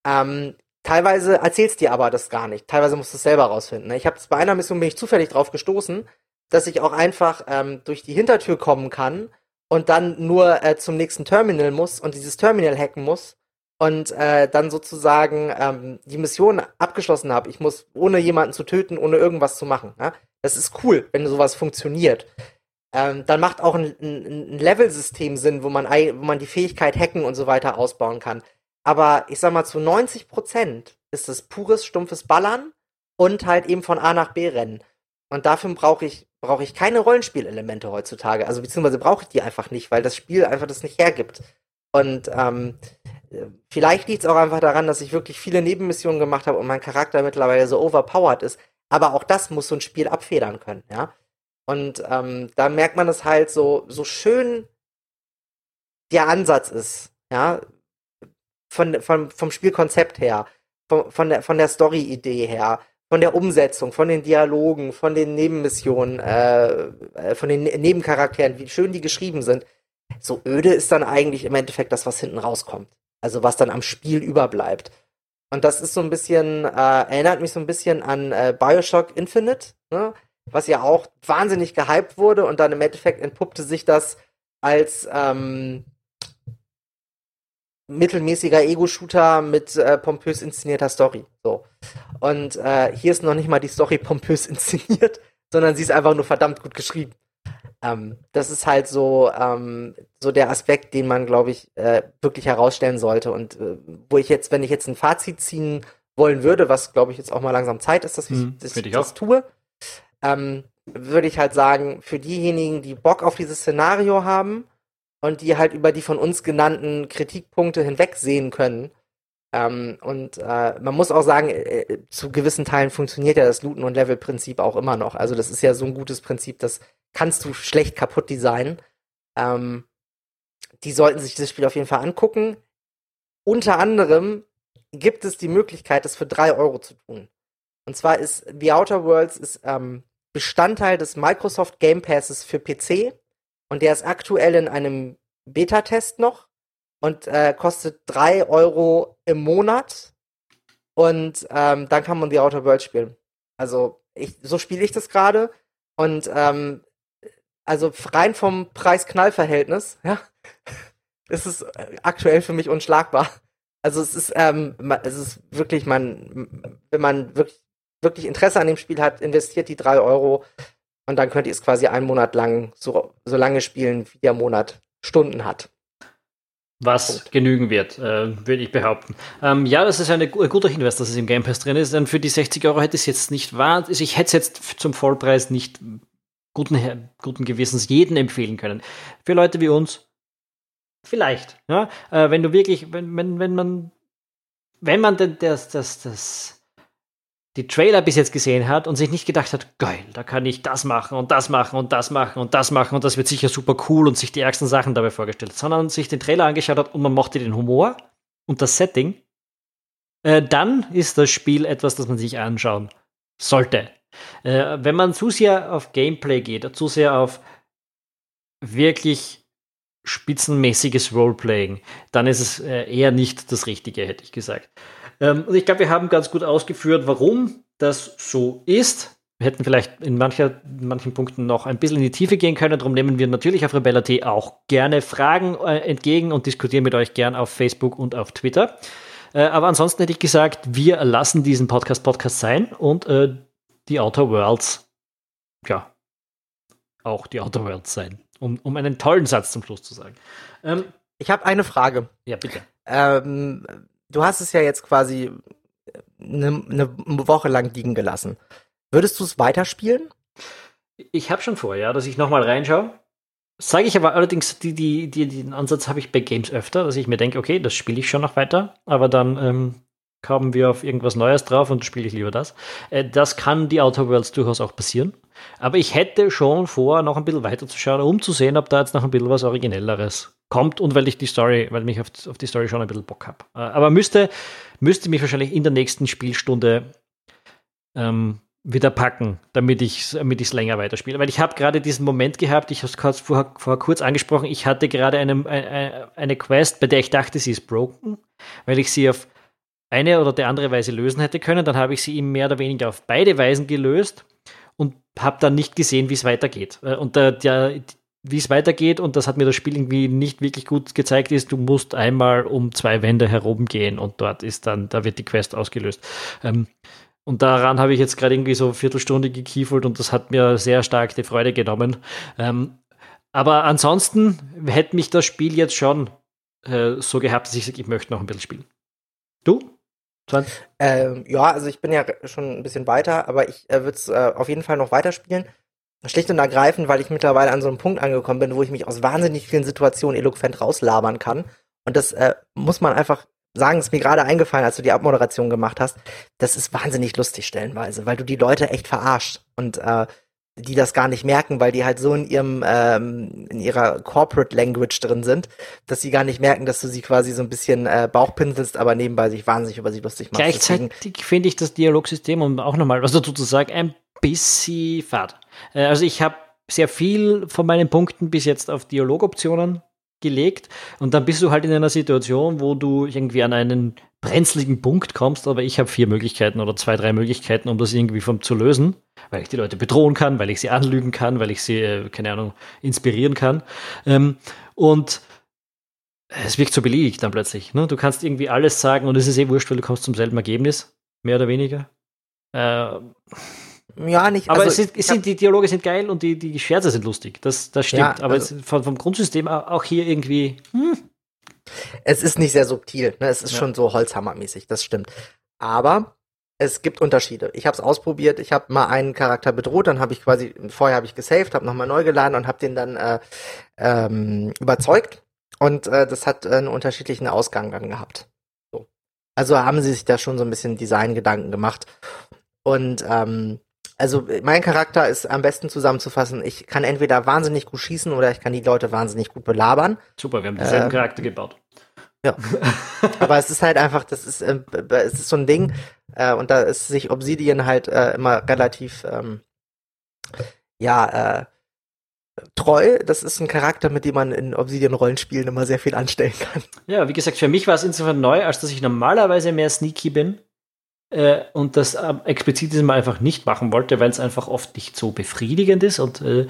B: Ähm, teilweise erzählst dir aber das gar nicht. Teilweise musst du es selber rausfinden. Ne? Ich habe bei einer Mission bin ich zufällig drauf gestoßen, dass ich auch einfach ähm, durch die Hintertür kommen kann und dann nur äh, zum nächsten Terminal muss und dieses Terminal hacken muss und äh, dann sozusagen ähm, die Mission abgeschlossen habe. Ich muss, ohne jemanden zu töten, ohne irgendwas zu machen. Ja? Das ist cool, wenn sowas funktioniert. Ähm, dann macht auch ein, ein, ein Level-System Sinn, wo man, wo man die Fähigkeit hacken und so weiter ausbauen kann. Aber ich sag mal, zu 90 Prozent ist es pures, stumpfes Ballern und halt eben von A nach B rennen. Und dafür brauche ich, brauche ich keine Rollenspielelemente heutzutage. Also beziehungsweise brauche ich die einfach nicht, weil das Spiel einfach das nicht hergibt. Und ähm, Vielleicht liegt es auch einfach daran, dass ich wirklich viele Nebenmissionen gemacht habe und mein Charakter mittlerweile so overpowered ist. Aber auch das muss so ein Spiel abfedern können, ja. Und ähm, da merkt man es halt so, so schön der Ansatz ist, ja, von, von, vom Spielkonzept her, von, von der, von der Story-Idee her, von der Umsetzung, von den Dialogen, von den Nebenmissionen, äh, äh von den ne-, Nebencharakteren, wie schön die geschrieben sind. So öde ist dann eigentlich im Endeffekt das, was hinten rauskommt. Also was dann am Spiel überbleibt. Und das ist so ein bisschen, äh, erinnert mich so ein bisschen an äh, Bioshock Infinite, ne? was ja auch wahnsinnig gehypt wurde und dann im Endeffekt entpuppte sich das als ähm, mittelmäßiger Ego-Shooter mit äh, pompös inszenierter Story. So. Und äh, hier ist noch nicht mal die Story pompös inszeniert, sondern sie ist einfach nur verdammt gut geschrieben. Ähm, das ist halt so, ähm, so der Aspekt, den man, glaube ich, äh, wirklich herausstellen sollte. Und äh, wo ich jetzt, wenn ich jetzt ein Fazit ziehen wollen würde, was, glaube ich, jetzt auch mal langsam Zeit ist, dass ich, mhm, dass ich das tue, ähm, würde ich halt sagen, für diejenigen, die Bock auf dieses Szenario haben und die halt über die von uns genannten Kritikpunkte hinwegsehen können, ähm, und äh, man muss auch sagen, äh, äh, zu gewissen Teilen funktioniert ja das Looten- und Level-Prinzip auch immer noch. Also das ist ja so ein gutes Prinzip, das kannst du schlecht kaputt designen. Ähm, die sollten sich das Spiel auf jeden Fall angucken. Unter anderem gibt es die Möglichkeit, das für drei Euro zu tun. Und zwar ist The Outer Worlds ist, ähm, Bestandteil des Microsoft Game Passes für PC und der ist aktuell in einem Beta-Test noch und äh, kostet drei Euro im Monat und ähm, dann kann man The Outer Worlds spielen. Also ich, so spiele ich das gerade und ähm, also rein vom Preis-Knall-Verhältnis, ja, ist es aktuell für mich unschlagbar. Also es ist, ähm, es ist wirklich, man, wenn man wirklich, wirklich Interesse an dem Spiel hat, investiert die drei Euro und dann könnt ihr es quasi einen Monat lang so, so lange spielen, wie der Monat Stunden hat.
A: Was Punkt. genügen wird, äh, würde ich behaupten. Ähm, ja, das ist ein guter Hinweis, dass es im Game Pass drin ist. Denn für die 60 Euro hätte ich es jetzt nicht wahr. Also ich hätte es jetzt zum Vollpreis nicht guten, guten Gewissens jeden empfehlen können. Für Leute wie uns vielleicht. Ja? Äh, wenn du wirklich, wenn, wenn, wenn man, wenn man denn das, das, das, die Trailer bis jetzt gesehen hat und sich nicht gedacht hat, geil, da kann ich das machen und das machen und das machen und das machen und das wird sicher super cool und sich die ärgsten Sachen dabei vorgestellt, sondern sich den Trailer angeschaut hat und man mochte den Humor und das Setting, äh, dann ist das Spiel etwas, das man sich anschauen sollte. Äh, wenn man zu sehr auf Gameplay geht, zu sehr auf wirklich spitzenmäßiges Roleplaying, dann ist es äh, eher nicht das Richtige, hätte ich gesagt. Ähm, und ich glaube, wir haben ganz gut ausgeführt, warum das so ist. Wir hätten vielleicht in, mancher, in manchen Punkten noch ein bisschen in die Tiefe gehen können. Darum nehmen wir natürlich auf Rebella.t auch gerne Fragen äh, entgegen und diskutieren mit euch gern auf Facebook und auf Twitter. Äh, aber ansonsten hätte ich gesagt, wir lassen diesen Podcast Podcast sein und äh, die Outer Worlds, ja, auch die Outer Worlds sein, um, um einen tollen Satz zum Schluss zu sagen.
B: Ähm, ich habe eine Frage.
A: Ja, bitte.
B: Ähm, du hast es ja jetzt quasi eine, eine Woche lang liegen gelassen. Würdest du es weiterspielen?
A: Ich habe schon vor, ja, dass ich nochmal reinschaue. Sage ich aber allerdings, die, die, die, den Ansatz habe ich bei Games öfter, dass ich mir denke, okay, das spiele ich schon noch weiter, aber dann ähm, kamen wir auf irgendwas Neues drauf und spiele ich lieber das. Äh, das kann die Outer Worlds durchaus auch passieren. Aber ich hätte schon vor, noch ein bisschen weiter zu schauen, um zu sehen, ob da jetzt noch ein bisschen was Originelleres kommt und weil ich die Story, weil ich auf, auf die Story schon ein bisschen Bock habe. Äh, aber müsste, müsste mich wahrscheinlich in der nächsten Spielstunde ähm, wieder packen, damit ich damit es länger weiterspiele. Weil ich habe gerade diesen Moment gehabt, ich habe es vorher, vorher kurz angesprochen, ich hatte gerade eine, eine, eine Quest, bei der ich dachte, sie ist broken, weil ich sie auf eine oder der andere Weise lösen hätte können. Dann habe ich sie ihm mehr oder weniger auf beide Weisen gelöst und habe dann nicht gesehen, wie es weitergeht. Äh, und der, der, wie es weitergeht, und das hat mir das Spiel irgendwie nicht wirklich gut gezeigt, ist, du musst einmal um zwei Wände herum gehen und dort ist dann, da wird die Quest ausgelöst. Ähm, und daran habe ich jetzt gerade irgendwie so eine Viertelstunde gekiefelt und das hat mir sehr stark die Freude genommen. Ähm, aber ansonsten hätte mich das Spiel jetzt schon äh, so gehabt, dass ich sage, ich möchte noch ein bisschen spielen. Du?
B: Ähm, ja, also ich bin ja schon ein bisschen weiter, aber ich äh, würde es äh, auf jeden Fall noch weiterspielen. Schlicht und ergreifend, weil ich mittlerweile an so einem Punkt angekommen bin, wo ich mich aus wahnsinnig vielen Situationen eloquent rauslabern kann. Und das äh, muss man einfach sagen, ist mir gerade eingefallen, als du die Abmoderation gemacht hast, das ist wahnsinnig lustig stellenweise, weil du die Leute echt verarscht und äh, die das gar nicht merken, weil die halt so in ihrem ähm, in ihrer Corporate Language drin sind, dass sie gar nicht merken, dass du sie quasi so ein bisschen äh, Bauchpinselst, aber nebenbei sich wahnsinnig über sie lustig machst.
A: Gleichzeitig finde ich das Dialogsystem, um auch nochmal was dazu zu sagen, ein bisschen fad. Äh, also ich habe sehr viel von meinen Punkten bis jetzt auf Dialogoptionen gelegt und dann bist du halt in einer Situation, wo du irgendwie an einen brenzligen Punkt kommst, aber ich habe vier Möglichkeiten oder zwei, drei Möglichkeiten, um das irgendwie vom, zu lösen, weil ich die Leute bedrohen kann, weil ich sie anlügen kann, weil ich sie, äh, keine Ahnung, inspirieren kann. Ähm, und es wirkt so beliebig dann plötzlich. Ne? Du kannst irgendwie alles sagen und es ist eh wurscht, weil du kommst zum selben Ergebnis, mehr oder weniger. Äh, ja, nicht. Aber also, es, sind, es sind, die Dialoge sind geil und die, die Scherze sind lustig. Das, das stimmt. Ja, aber also, vom, vom, Grundsystem auch hier irgendwie. Hm.
B: Es ist nicht sehr subtil. Ne? Es ist ja. schon so Holzhammermäßig. Das stimmt. Aber es gibt Unterschiede. Ich habe es ausprobiert. Ich habe mal einen Charakter bedroht, dann habe ich quasi vorher habe ich gesaved, habe nochmal neu geladen und habe den dann äh, ähm, überzeugt. Und äh, das hat äh, einen unterschiedlichen Ausgang dann gehabt. So. Also haben sie sich da schon so ein bisschen Design-Gedanken gemacht. Und ähm, also mein Charakter ist am besten zusammenzufassen. Ich kann entweder wahnsinnig gut schießen oder ich kann die Leute wahnsinnig gut belabern.
A: Super, wir haben denselben äh, Charakter gebaut.
B: Ja. Aber es ist halt einfach, das ist, äh, es ist so ein Ding, äh, und da ist sich Obsidian halt äh, immer relativ, ähm, ja, äh, treu. Das ist ein Charakter, mit dem man in Obsidian-Rollenspielen immer sehr viel anstellen kann.
A: Ja, wie gesagt, für mich war es insofern neu, als dass ich normalerweise mehr sneaky bin äh, und das äh, explizit diesmal einfach nicht machen wollte, weil es einfach oft nicht so befriedigend ist und äh,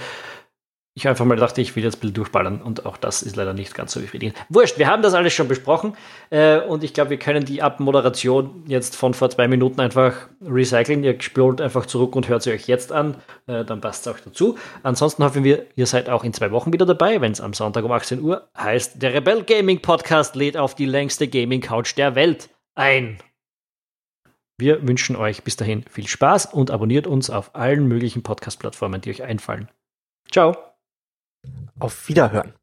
A: ich einfach mal dachte, ich will jetzt ein bisschen durchballern und auch das ist leider nicht ganz so befriedigend. Wurscht, wir haben das alles schon besprochen äh, und ich glaube, wir können die Abmoderation jetzt von vor zwei Minuten einfach recyceln. Ihr spult einfach zurück und hört sie euch jetzt an, äh, dann passt es auch dazu. Ansonsten hoffen wir, ihr seid auch in zwei Wochen wieder dabei, wenn es am Sonntag um 18 Uhr heißt, der Rebel Gaming Podcast lädt auf die längste Gaming Couch der Welt ein. Wir wünschen euch bis dahin viel Spaß und abonniert uns auf allen möglichen Podcast-Plattformen, die euch einfallen. Ciao.
B: Auf Wiederhören.